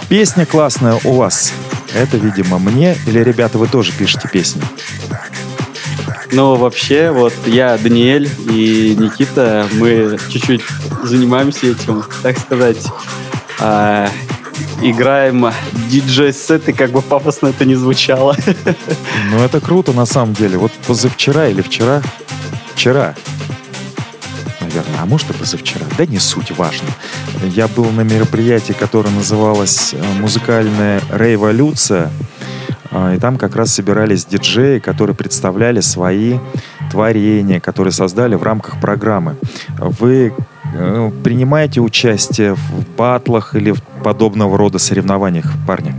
Песня классная у вас. Это, видимо, мне. Или, ребята, вы тоже пишете песни? Но вообще, вот я, Даниэль и Никита, мы чуть-чуть занимаемся этим, так сказать, а, играем диджей-сеты, как бы пафосно это не звучало. Ну, это круто на самом деле. Вот позавчера или вчера, вчера, наверное, а может и позавчера. Да не суть, важно. Я был на мероприятии, которое называлось э, «Музыкальная революция». А, и там как раз собирались диджеи, которые представляли свои творения, которые создали в рамках программы. Вы э, принимаете участие в батлах или в подобного рода соревнованиях, парни?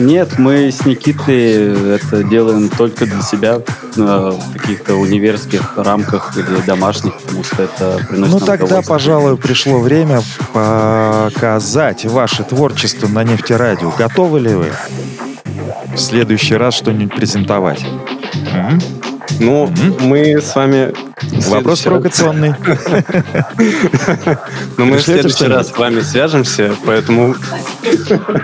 Нет, мы с Никитой это делаем только для себя э, в каких-то универских рамках или домашних, потому что это приносит Ну тогда, пожалуй, пришло время показать ваше творчество на нефтерадио. Готовы ли вы в следующий раз что-нибудь презентовать? М? Ну, Мгм. мы с вами... Вопрос провокационный. Но мы в следующий раз с вами свяжемся, поэтому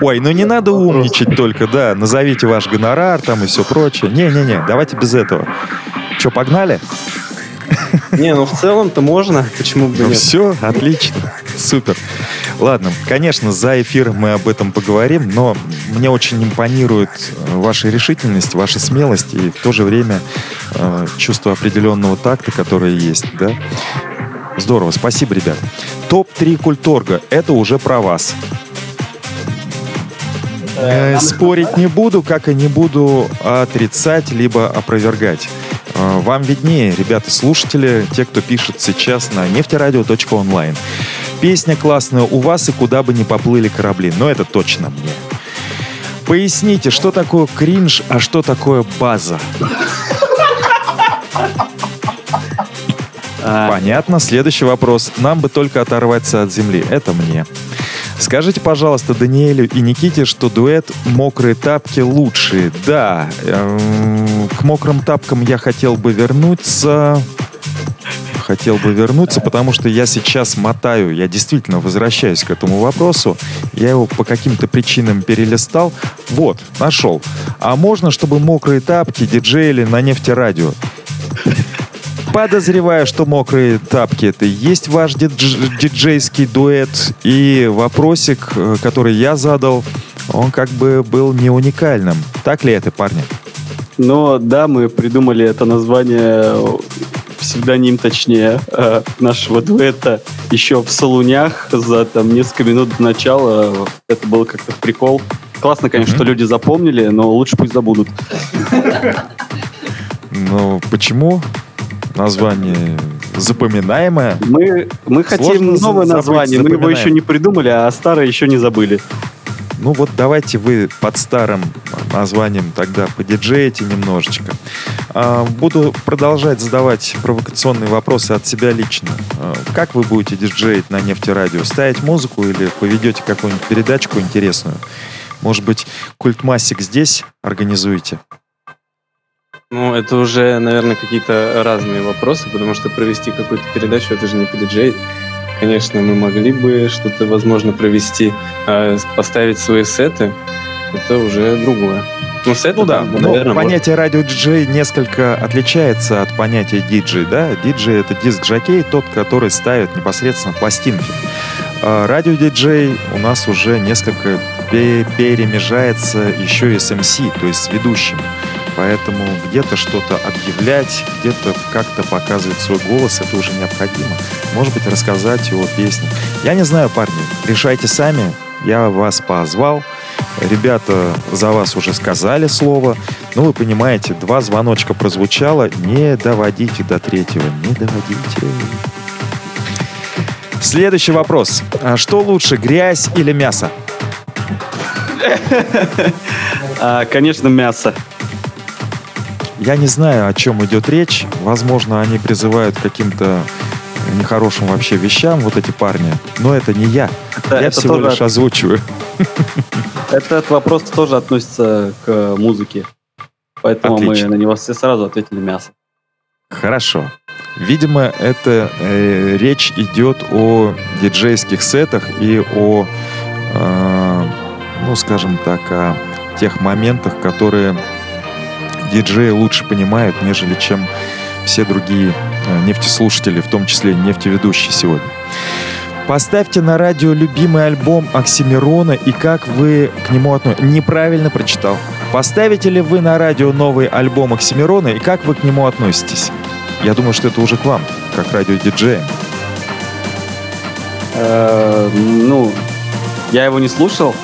Ой, ну не надо умничать только, да. Назовите ваш гонорар там и все прочее. Не-не-не, давайте без этого. Че, погнали? Не, ну в целом-то можно, почему бы Ну нет? все, отлично, супер. Ладно, конечно, за эфиром мы об этом поговорим, но мне очень импонирует э, ваша решительность, ваша смелость и в то же время э, чувство определенного такта, которое есть, да? Здорово, спасибо, ребят. Топ-3 культорга, это уже про вас. Э, Спорить не буду, как и не буду отрицать, либо опровергать. Э, Вам виднее, ребята, слушатели, те, кто пишет сейчас на нефтерадио.онлайн. Песня классная у вас и куда бы ни поплыли корабли, но это точно мне. Поясните, что такое кринж, а что такое база? А, Понятно. Следующий вопрос. Нам бы только оторваться от земли. Это мне. Скажите, пожалуйста, Даниэлю и Никите, что дуэт «Мокрые тапки» лучшие. Да, эм, к мокрым тапкам я хотел бы вернуться. Хотел бы вернуться, потому что я сейчас мотаю, я действительно возвращаюсь к этому вопросу. Я его по каким-то причинам перелистал. Вот, нашел. А можно, чтобы мокрые тапки диджеяли на нефтерадио? Подозреваю, что мокрые тапки это и есть ваш дидж- диджейский дуэт. И вопросик, э, который я задал, он как бы был не уникальным. Так ли это, парни? Но да, мы придумали это название, псевдоним точнее, э, нашего дуэта еще в Солунях за там несколько минут до начала. Это было как-то в прикол. Классно, конечно, что люди запомнили, но лучше пусть забудут. Ну, почему? Название запоминаемое. Мы, мы хотим новое название, мы его еще не придумали, а старое еще не забыли. Ну вот давайте вы под старым названием тогда подиджеете немножечко. А, Буду продолжать задавать провокационные вопросы от себя лично. А, Как вы будете диджеить на нефтерадио? Ставить музыку или поведете какую-нибудь передачку интересную? Может быть, культмассик здесь организуете? Ну, это уже, наверное, какие-то разные вопросы, потому что провести какую-то передачу, это же не по. Конечно, мы могли бы что-то, возможно, провести, а с- поставить свои сеты, это уже другое. Ну, сеты, Ну да, там, ну, наверное, понятие радио-диджей несколько отличается от понятия диджей, да? Диджей — это диск-жокей, тот, который ставит непосредственно пластинки. А радио-диджей у нас уже несколько пе- перемежается еще и с MC, то есть с ведущим. Поэтому где-то что-то объявлять, где-то как-то показывать свой голос, это уже необходимо. Может быть, рассказать его песни. Я не знаю, парни, решайте сами. Я вас позвал. Ребята за вас уже сказали слово. Ну, вы понимаете, два звоночка прозвучало. Не доводите до третьего. Не доводите. Следующий вопрос. А что лучше, грязь или мясо? <laughs> А, конечно, мясо. Я не знаю, о чем идет речь. Возможно, они призывают к каким-то нехорошим вообще вещам, вот эти парни. Но это не я. Это, я это всего тоже лишь озвучиваю. Этот вопрос тоже относится к музыке. Поэтому Отлично. мы на него все сразу ответили мясо. Хорошо. Видимо, это э, речь идет о диджейских сетах и о, э, ну, скажем так, о тех моментах, которые диджеи лучше понимают, нежели чем все другие э, нефтеслушатели, в том числе нефтеведущие сегодня. Поставьте на радио любимый альбом Оксимирона и как вы к нему относитесь. Неправильно прочитал. Поставите ли вы на радио новый альбом Оксимирона и как вы к нему относитесь? Я думаю, что это уже к вам. как радиодиджеем? Э, ну, я его не слушал,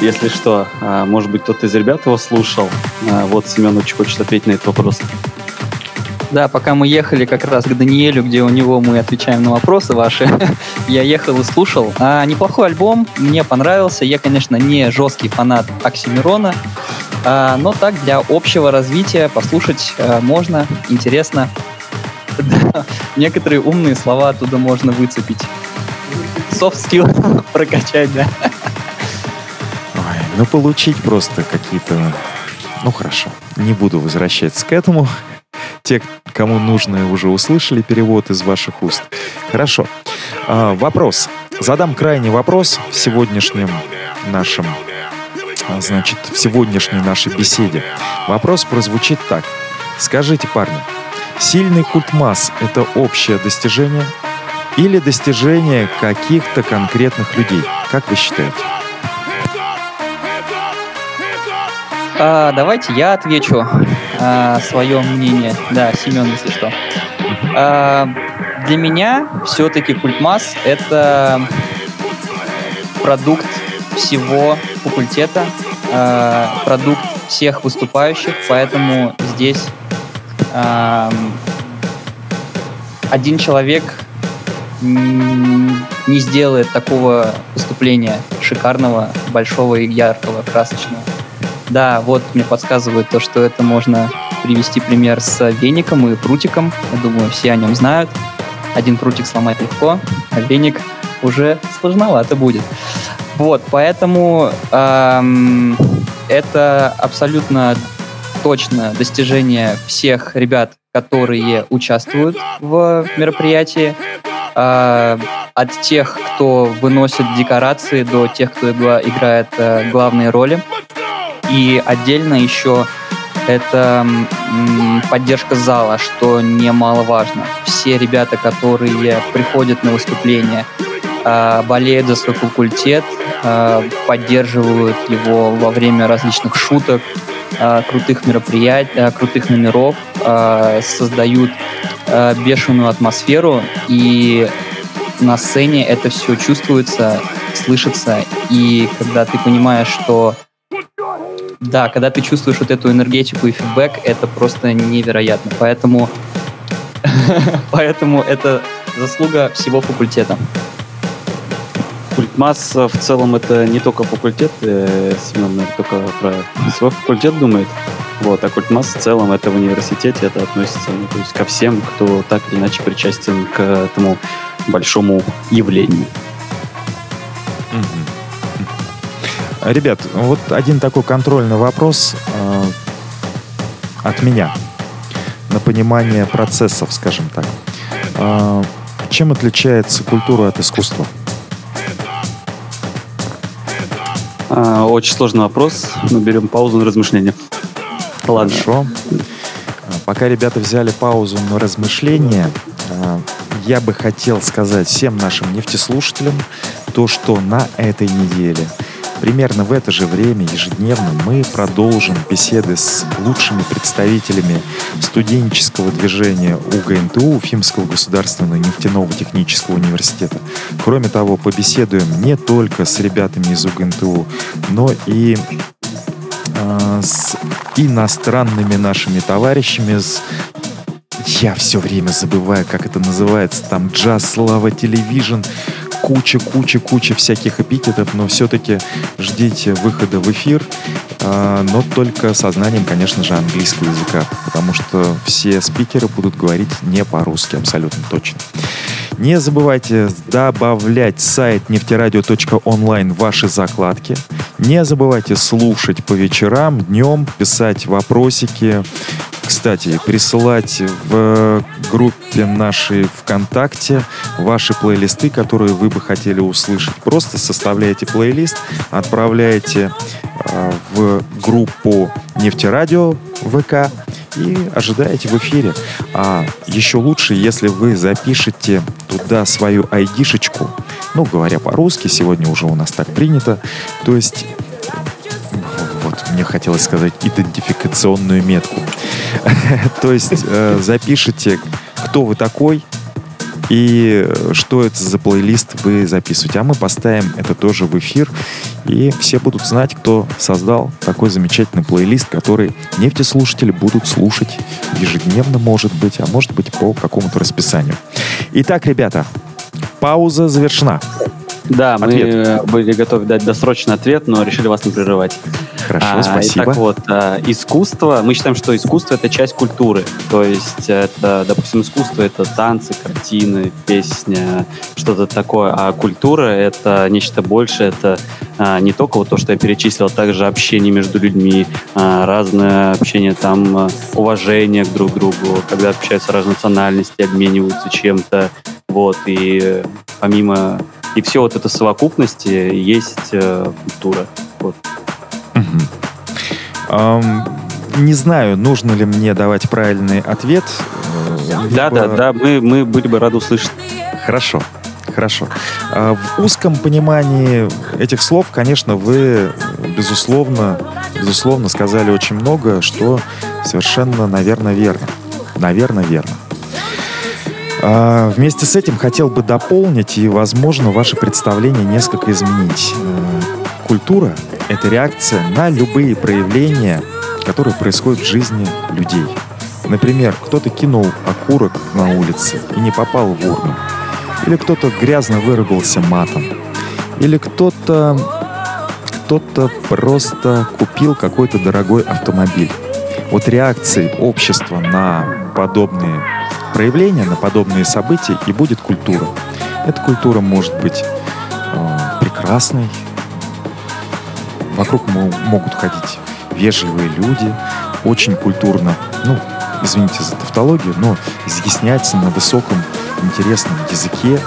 если что. А, может быть, кто-то из ребят его слушал. А, вот Семен очень хочет ответить на этот вопрос. Да, пока мы ехали как раз к Даниэлю, где у него мы отвечаем на вопросы ваши, <laughs> я ехал и слушал. А, неплохой альбом, мне понравился. Я, конечно, не жесткий фанат Оксимирона, а, но так для общего развития послушать а, можно, интересно. <laughs> Некоторые умные слова оттуда можно выцепить. Soft skill <laughs> прокачать, да. Ну получить просто какие-то... Ну хорошо, не буду возвращаться к этому. Те, кому нужно, уже услышали перевод из ваших уст. Хорошо. А, вопрос. Задам крайний вопрос в сегодняшнем нашем а, значит, в сегодняшней нашей беседе. Вопрос прозвучит так. Скажите, парни, сильный культ масс – это общее достижение или достижение каких-то конкретных людей? Как вы считаете? А, давайте я отвечу а, свое мнение. Да, Семен, если что. А, для меня все-таки культмасс — это продукт всего факультета, а, продукт всех выступающих, поэтому здесь а, один человек не сделает такого выступления шикарного, большого и яркого, красочного. Да, вот мне подсказывают то, что это можно привести пример с веником и прутиком. Я думаю, все о нем знают. Один прутик сломать легко, а веник уже сложновато будет. Вот, поэтому эм, это абсолютно точно достижение всех ребят, которые участвуют в мероприятии. Э, от тех, кто выносит декорации, до тех, кто играет э, главные роли. И отдельно еще это поддержка зала, что немаловажно. Все ребята, которые приходят на выступление, а, болеют за свой факультет, а, поддерживают его во время различных шуток, а, крутых мероприятий, крутых номеров, создают бешеную атмосферу, и на сцене это все чувствуется, слышится, и когда ты понимаешь, что да, когда ты чувствуешь вот эту энергетику и фидбэк, это просто невероятно. Поэтому, <laughs> поэтому это заслуга всего факультета. Культмасс в целом это не только факультет, э, Семен, наверное, только про свой факультет думает. Вот, а культмасс в целом это в университете, это относится ну, то есть ко всем, кто так или иначе причастен к этому большому явлению. Mm-hmm. Ребят, вот один такой контрольный вопрос э, от меня на понимание процессов, скажем так. Э, чем отличается культура от искусства? А, очень сложный вопрос. Мы берем паузу на размышление. Ладно. Хорошо. Пока ребята взяли паузу на размышление, э, я бы хотел сказать всем нашим нефтеслушателям то, что на этой неделе – Примерно в это же время ежедневно мы продолжим беседы с лучшими представителями студенческого движения УГНТУ, Уфимского государственного нефтяного технического университета. Кроме того, побеседуем не только с ребятами из УГНТУ, но и э, с иностранными нашими товарищами, с я все время забываю, как это называется, там джаз, слава, телевизион, куча, куча, куча всяких эпитетов, но все-таки ждите выхода в эфир, э, но только со знанием, конечно же, английского языка, потому что все спикеры будут говорить не по-русски, абсолютно точно. Не забывайте добавлять сайт нефтерадио.онлайн в ваши закладки. Не забывайте слушать по вечерам, днем, писать вопросики, кстати, присылать в группе нашей ВКонтакте ваши плейлисты, которые вы бы хотели услышать. Просто составляете плейлист, отправляете э, в группу Нефтерадио ВК и ожидаете в эфире. А еще лучше, если вы запишете туда свою айдишечку, ну, говоря по-русски, сегодня уже у нас так принято, то есть мне хотелось сказать идентификационную метку. <laughs> То есть э, запишите, кто вы такой, и что это за плейлист вы записываете. А мы поставим это тоже в эфир, и все будут знать, кто создал такой замечательный плейлист, который нефтеслушатели будут слушать ежедневно, может быть, а может быть по какому-то расписанию. Итак, ребята, пауза завершена. Да, ответ. мы были готовы дать досрочный ответ, но решили вас не прерывать. Хорошо, а, спасибо. Итак, вот, а, искусство, мы считаем, что искусство — это часть культуры. То есть это, допустим, искусство — это танцы, картины, песня, что-то такое. А культура — это нечто большее, это а, не только вот то, что я перечислил, а также общение между людьми, а, разное общение, там, уважение к друг другу, когда общаются разные национальности, обмениваются чем-то, вот, и помимо и все вот это совокупности есть э, культура. Вот. Угу. Um, не знаю, нужно ли мне давать правильный ответ. Либо... Да, да, да, мы, мы были бы рады услышать. Хорошо. Хорошо. А в узком понимании этих слов, конечно, вы, безусловно, безусловно, сказали очень много, что совершенно, наверное, верно. Наверное, верно. А, вместе с этим хотел бы дополнить и, возможно, ваше представление несколько изменить. Э, культура — это реакция на любые проявления, которые происходят в жизни людей. Например, кто-то кинул окурок на улице и не попал в урну. Или кто-то грязно выругался матом. Или кто-то кто-то просто купил какой-то дорогой автомобиль. Вот реакции общества на подобные проявления, на подобные события, и будет культура. Эта культура может быть э, прекрасной. Вокруг могут ходить вежливые люди, очень культурно, ну, извините за тавтологию, но изъясняться на высоком, интересном языке,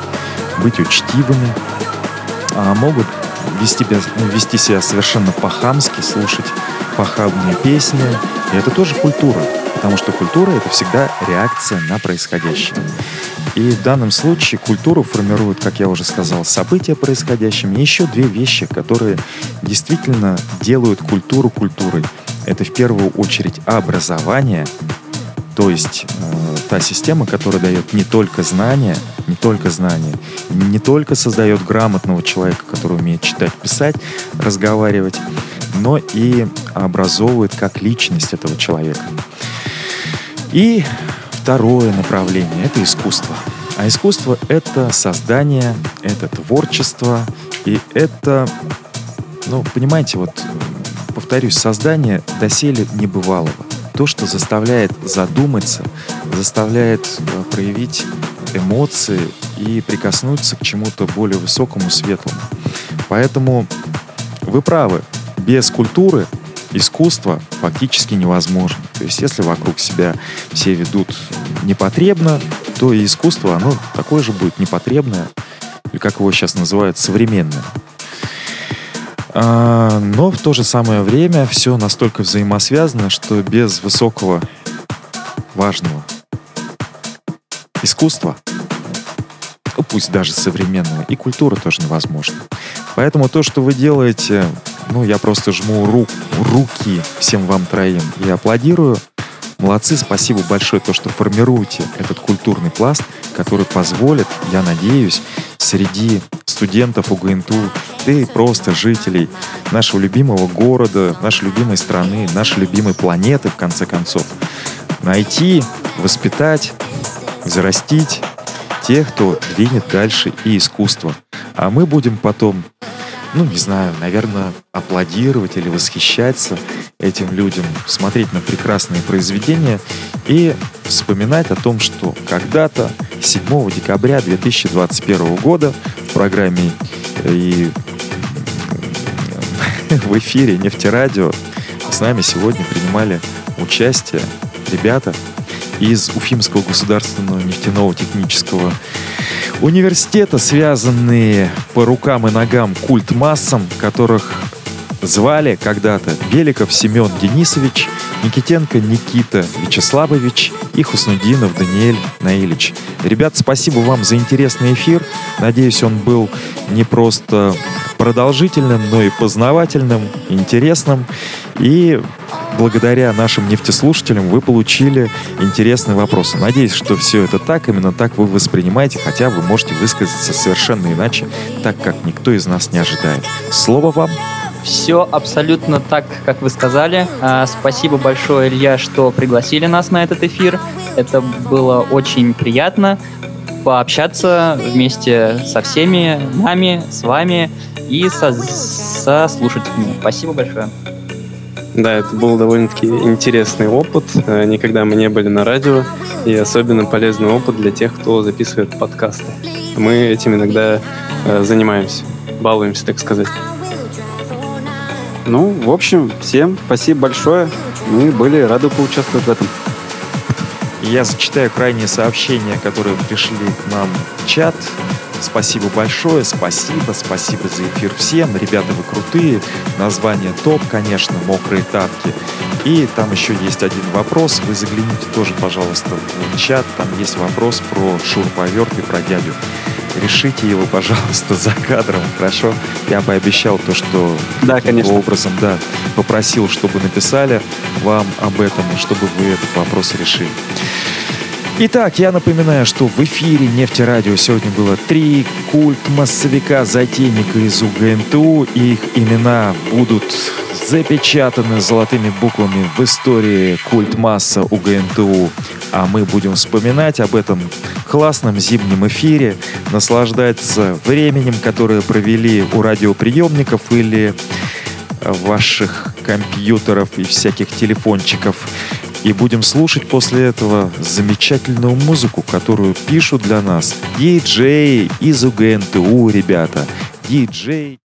быть учтивыми, а могут вести, вести себя совершенно по-хамски, слушать похабные песни. И это тоже культура потому что культура — это всегда реакция на происходящее. И в данном случае культуру формируют, как я уже сказал, события происходящими. И еще две вещи, которые действительно делают культуру культурой. Это в первую очередь образование, то есть э, та система, которая дает не только знания, не только знания, не только создает грамотного человека, который умеет читать, писать, разговаривать, но и образовывает как личность этого человека. И второе направление — это искусство. А искусство — это создание, это творчество, и это, ну, понимаете, вот, повторюсь, создание доселе небывалого. То, что заставляет задуматься, заставляет э, проявить эмоции и прикоснуться к чему-то более высокому, светлому. Поэтому вы правы, без культуры искусство фактически невозможно. То есть если вокруг себя все ведут непотребно, то и искусство, оно такое же будет непотребное, или как его сейчас называют, современное. А, но в то же самое время все настолько взаимосвязано, что без высокого, важного искусства, ну, пусть даже современного, и культура тоже невозможна. Поэтому то, что вы делаете ну, я просто жму рук, руки всем вам троим и аплодирую. Молодцы, спасибо большое, то, что формируете этот культурный пласт, который позволит, я надеюсь, среди студентов УГНТУ, да и просто жителей нашего любимого города, нашей любимой страны, нашей любимой планеты, в конце концов, найти, воспитать, зарастить тех, кто двинет дальше и искусство. А мы будем потом ну, не знаю, наверное, аплодировать или восхищаться этим людям, смотреть на прекрасные произведения и вспоминать о том, что когда-то 7 декабря 2021 года в программе э, и <laughs> в эфире Нефтерадио с нами сегодня принимали участие ребята из Уфимского государственного нефтяного технического университета, связанные по рукам и ногам культ массам, которых звали когда-то Беликов Семен Денисович, Никитенко Никита Вячеславович и Хуснудинов Даниэль Наилич. Ребят, спасибо вам за интересный эфир. Надеюсь, он был не просто продолжительным, но и познавательным, интересным. И благодаря нашим нефтеслушателям вы получили интересные вопросы. Надеюсь, что все это так, именно так вы воспринимаете, хотя вы можете высказаться совершенно иначе, так как никто из нас не ожидает. Слово вам. Все абсолютно так, как вы сказали. А, спасибо большое, Илья, что пригласили нас на этот эфир. Это было очень приятно пообщаться вместе со всеми нами, с вами и со, со слушателями. Спасибо большое. Да, это был довольно-таки интересный опыт. Э, никогда мы не были на радио, и особенно полезный опыт для тех, кто записывает подкасты. Мы этим иногда э, занимаемся, балуемся, так сказать. Ну, в общем, всем спасибо большое. Мы были рады поучаствовать в этом. Я зачитаю крайние сообщения, которые пришли к нам в чат. Спасибо большое, спасибо, спасибо за эфир всем. Ребята, вы крутые. Название топ, конечно, мокрые тапки. И там еще есть один вопрос. Вы загляните тоже, пожалуйста, в чат. Там есть вопрос про шурповерт и про дядю. Решите его, пожалуйста, <laughs> за кадром, хорошо? Я пообещал то, что да, конечно. образом, да, попросил, чтобы написали вам об этом, чтобы вы этот вопрос решили. Итак, я напоминаю, что в эфире Нефтерадио сегодня было три культ-массовика затейника из УГНТУ. Их имена будут запечатаны золотыми буквами в истории культ-масса УГНТУ. А мы будем вспоминать об этом классном зимнем эфире, наслаждаться временем, которое провели у радиоприемников или ваших компьютеров и всяких телефончиков. И будем слушать после этого замечательную музыку, которую пишут для нас диджеи из УГНТУ, ребята. Диджей.